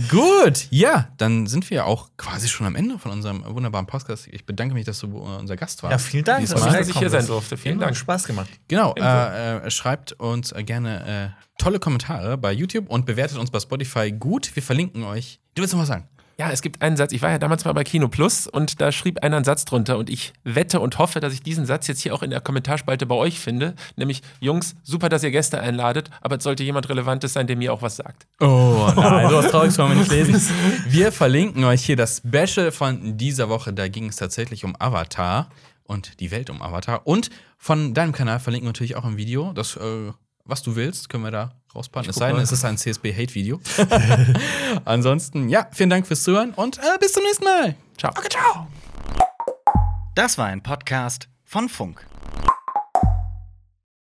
Gut, ja, dann sind wir auch quasi schon am Ende von unserem wunderbaren Podcast. Ich bedanke mich, dass du äh, unser Gast warst. Ja, vielen Dank. Diesmal. Dass ich hier sein durfte. Vielen Hat Dank. Spaß gemacht. Genau, äh, äh, schreibt uns äh, gerne äh, tolle Kommentare bei YouTube und bewertet uns bei Spotify gut. Wir verlinken euch. Du willst noch was sagen? Ja, es gibt einen Satz. Ich war ja damals mal bei Kino Plus und da schrieb einer einen Satz drunter und ich wette und hoffe, dass ich diesen Satz jetzt hier auch in der Kommentarspalte bei euch finde. Nämlich, Jungs, super, dass ihr Gäste einladet, aber es sollte jemand Relevantes sein, der mir auch was sagt. Oh nein, sowas Trauriges wollen wir nicht lesen. Wir verlinken euch hier das Special von dieser Woche. Da ging es tatsächlich um Avatar und die Welt um Avatar. Und von deinem Kanal verlinken wir natürlich auch ein Video. Das, äh, was du willst, können wir da rauspacken. Es sei denn, es ist ein CSB-Hate-Video. Ansonsten, ja, vielen Dank fürs Zuhören und äh, bis zum nächsten Mal. Ciao. Das war ein Podcast von Funk.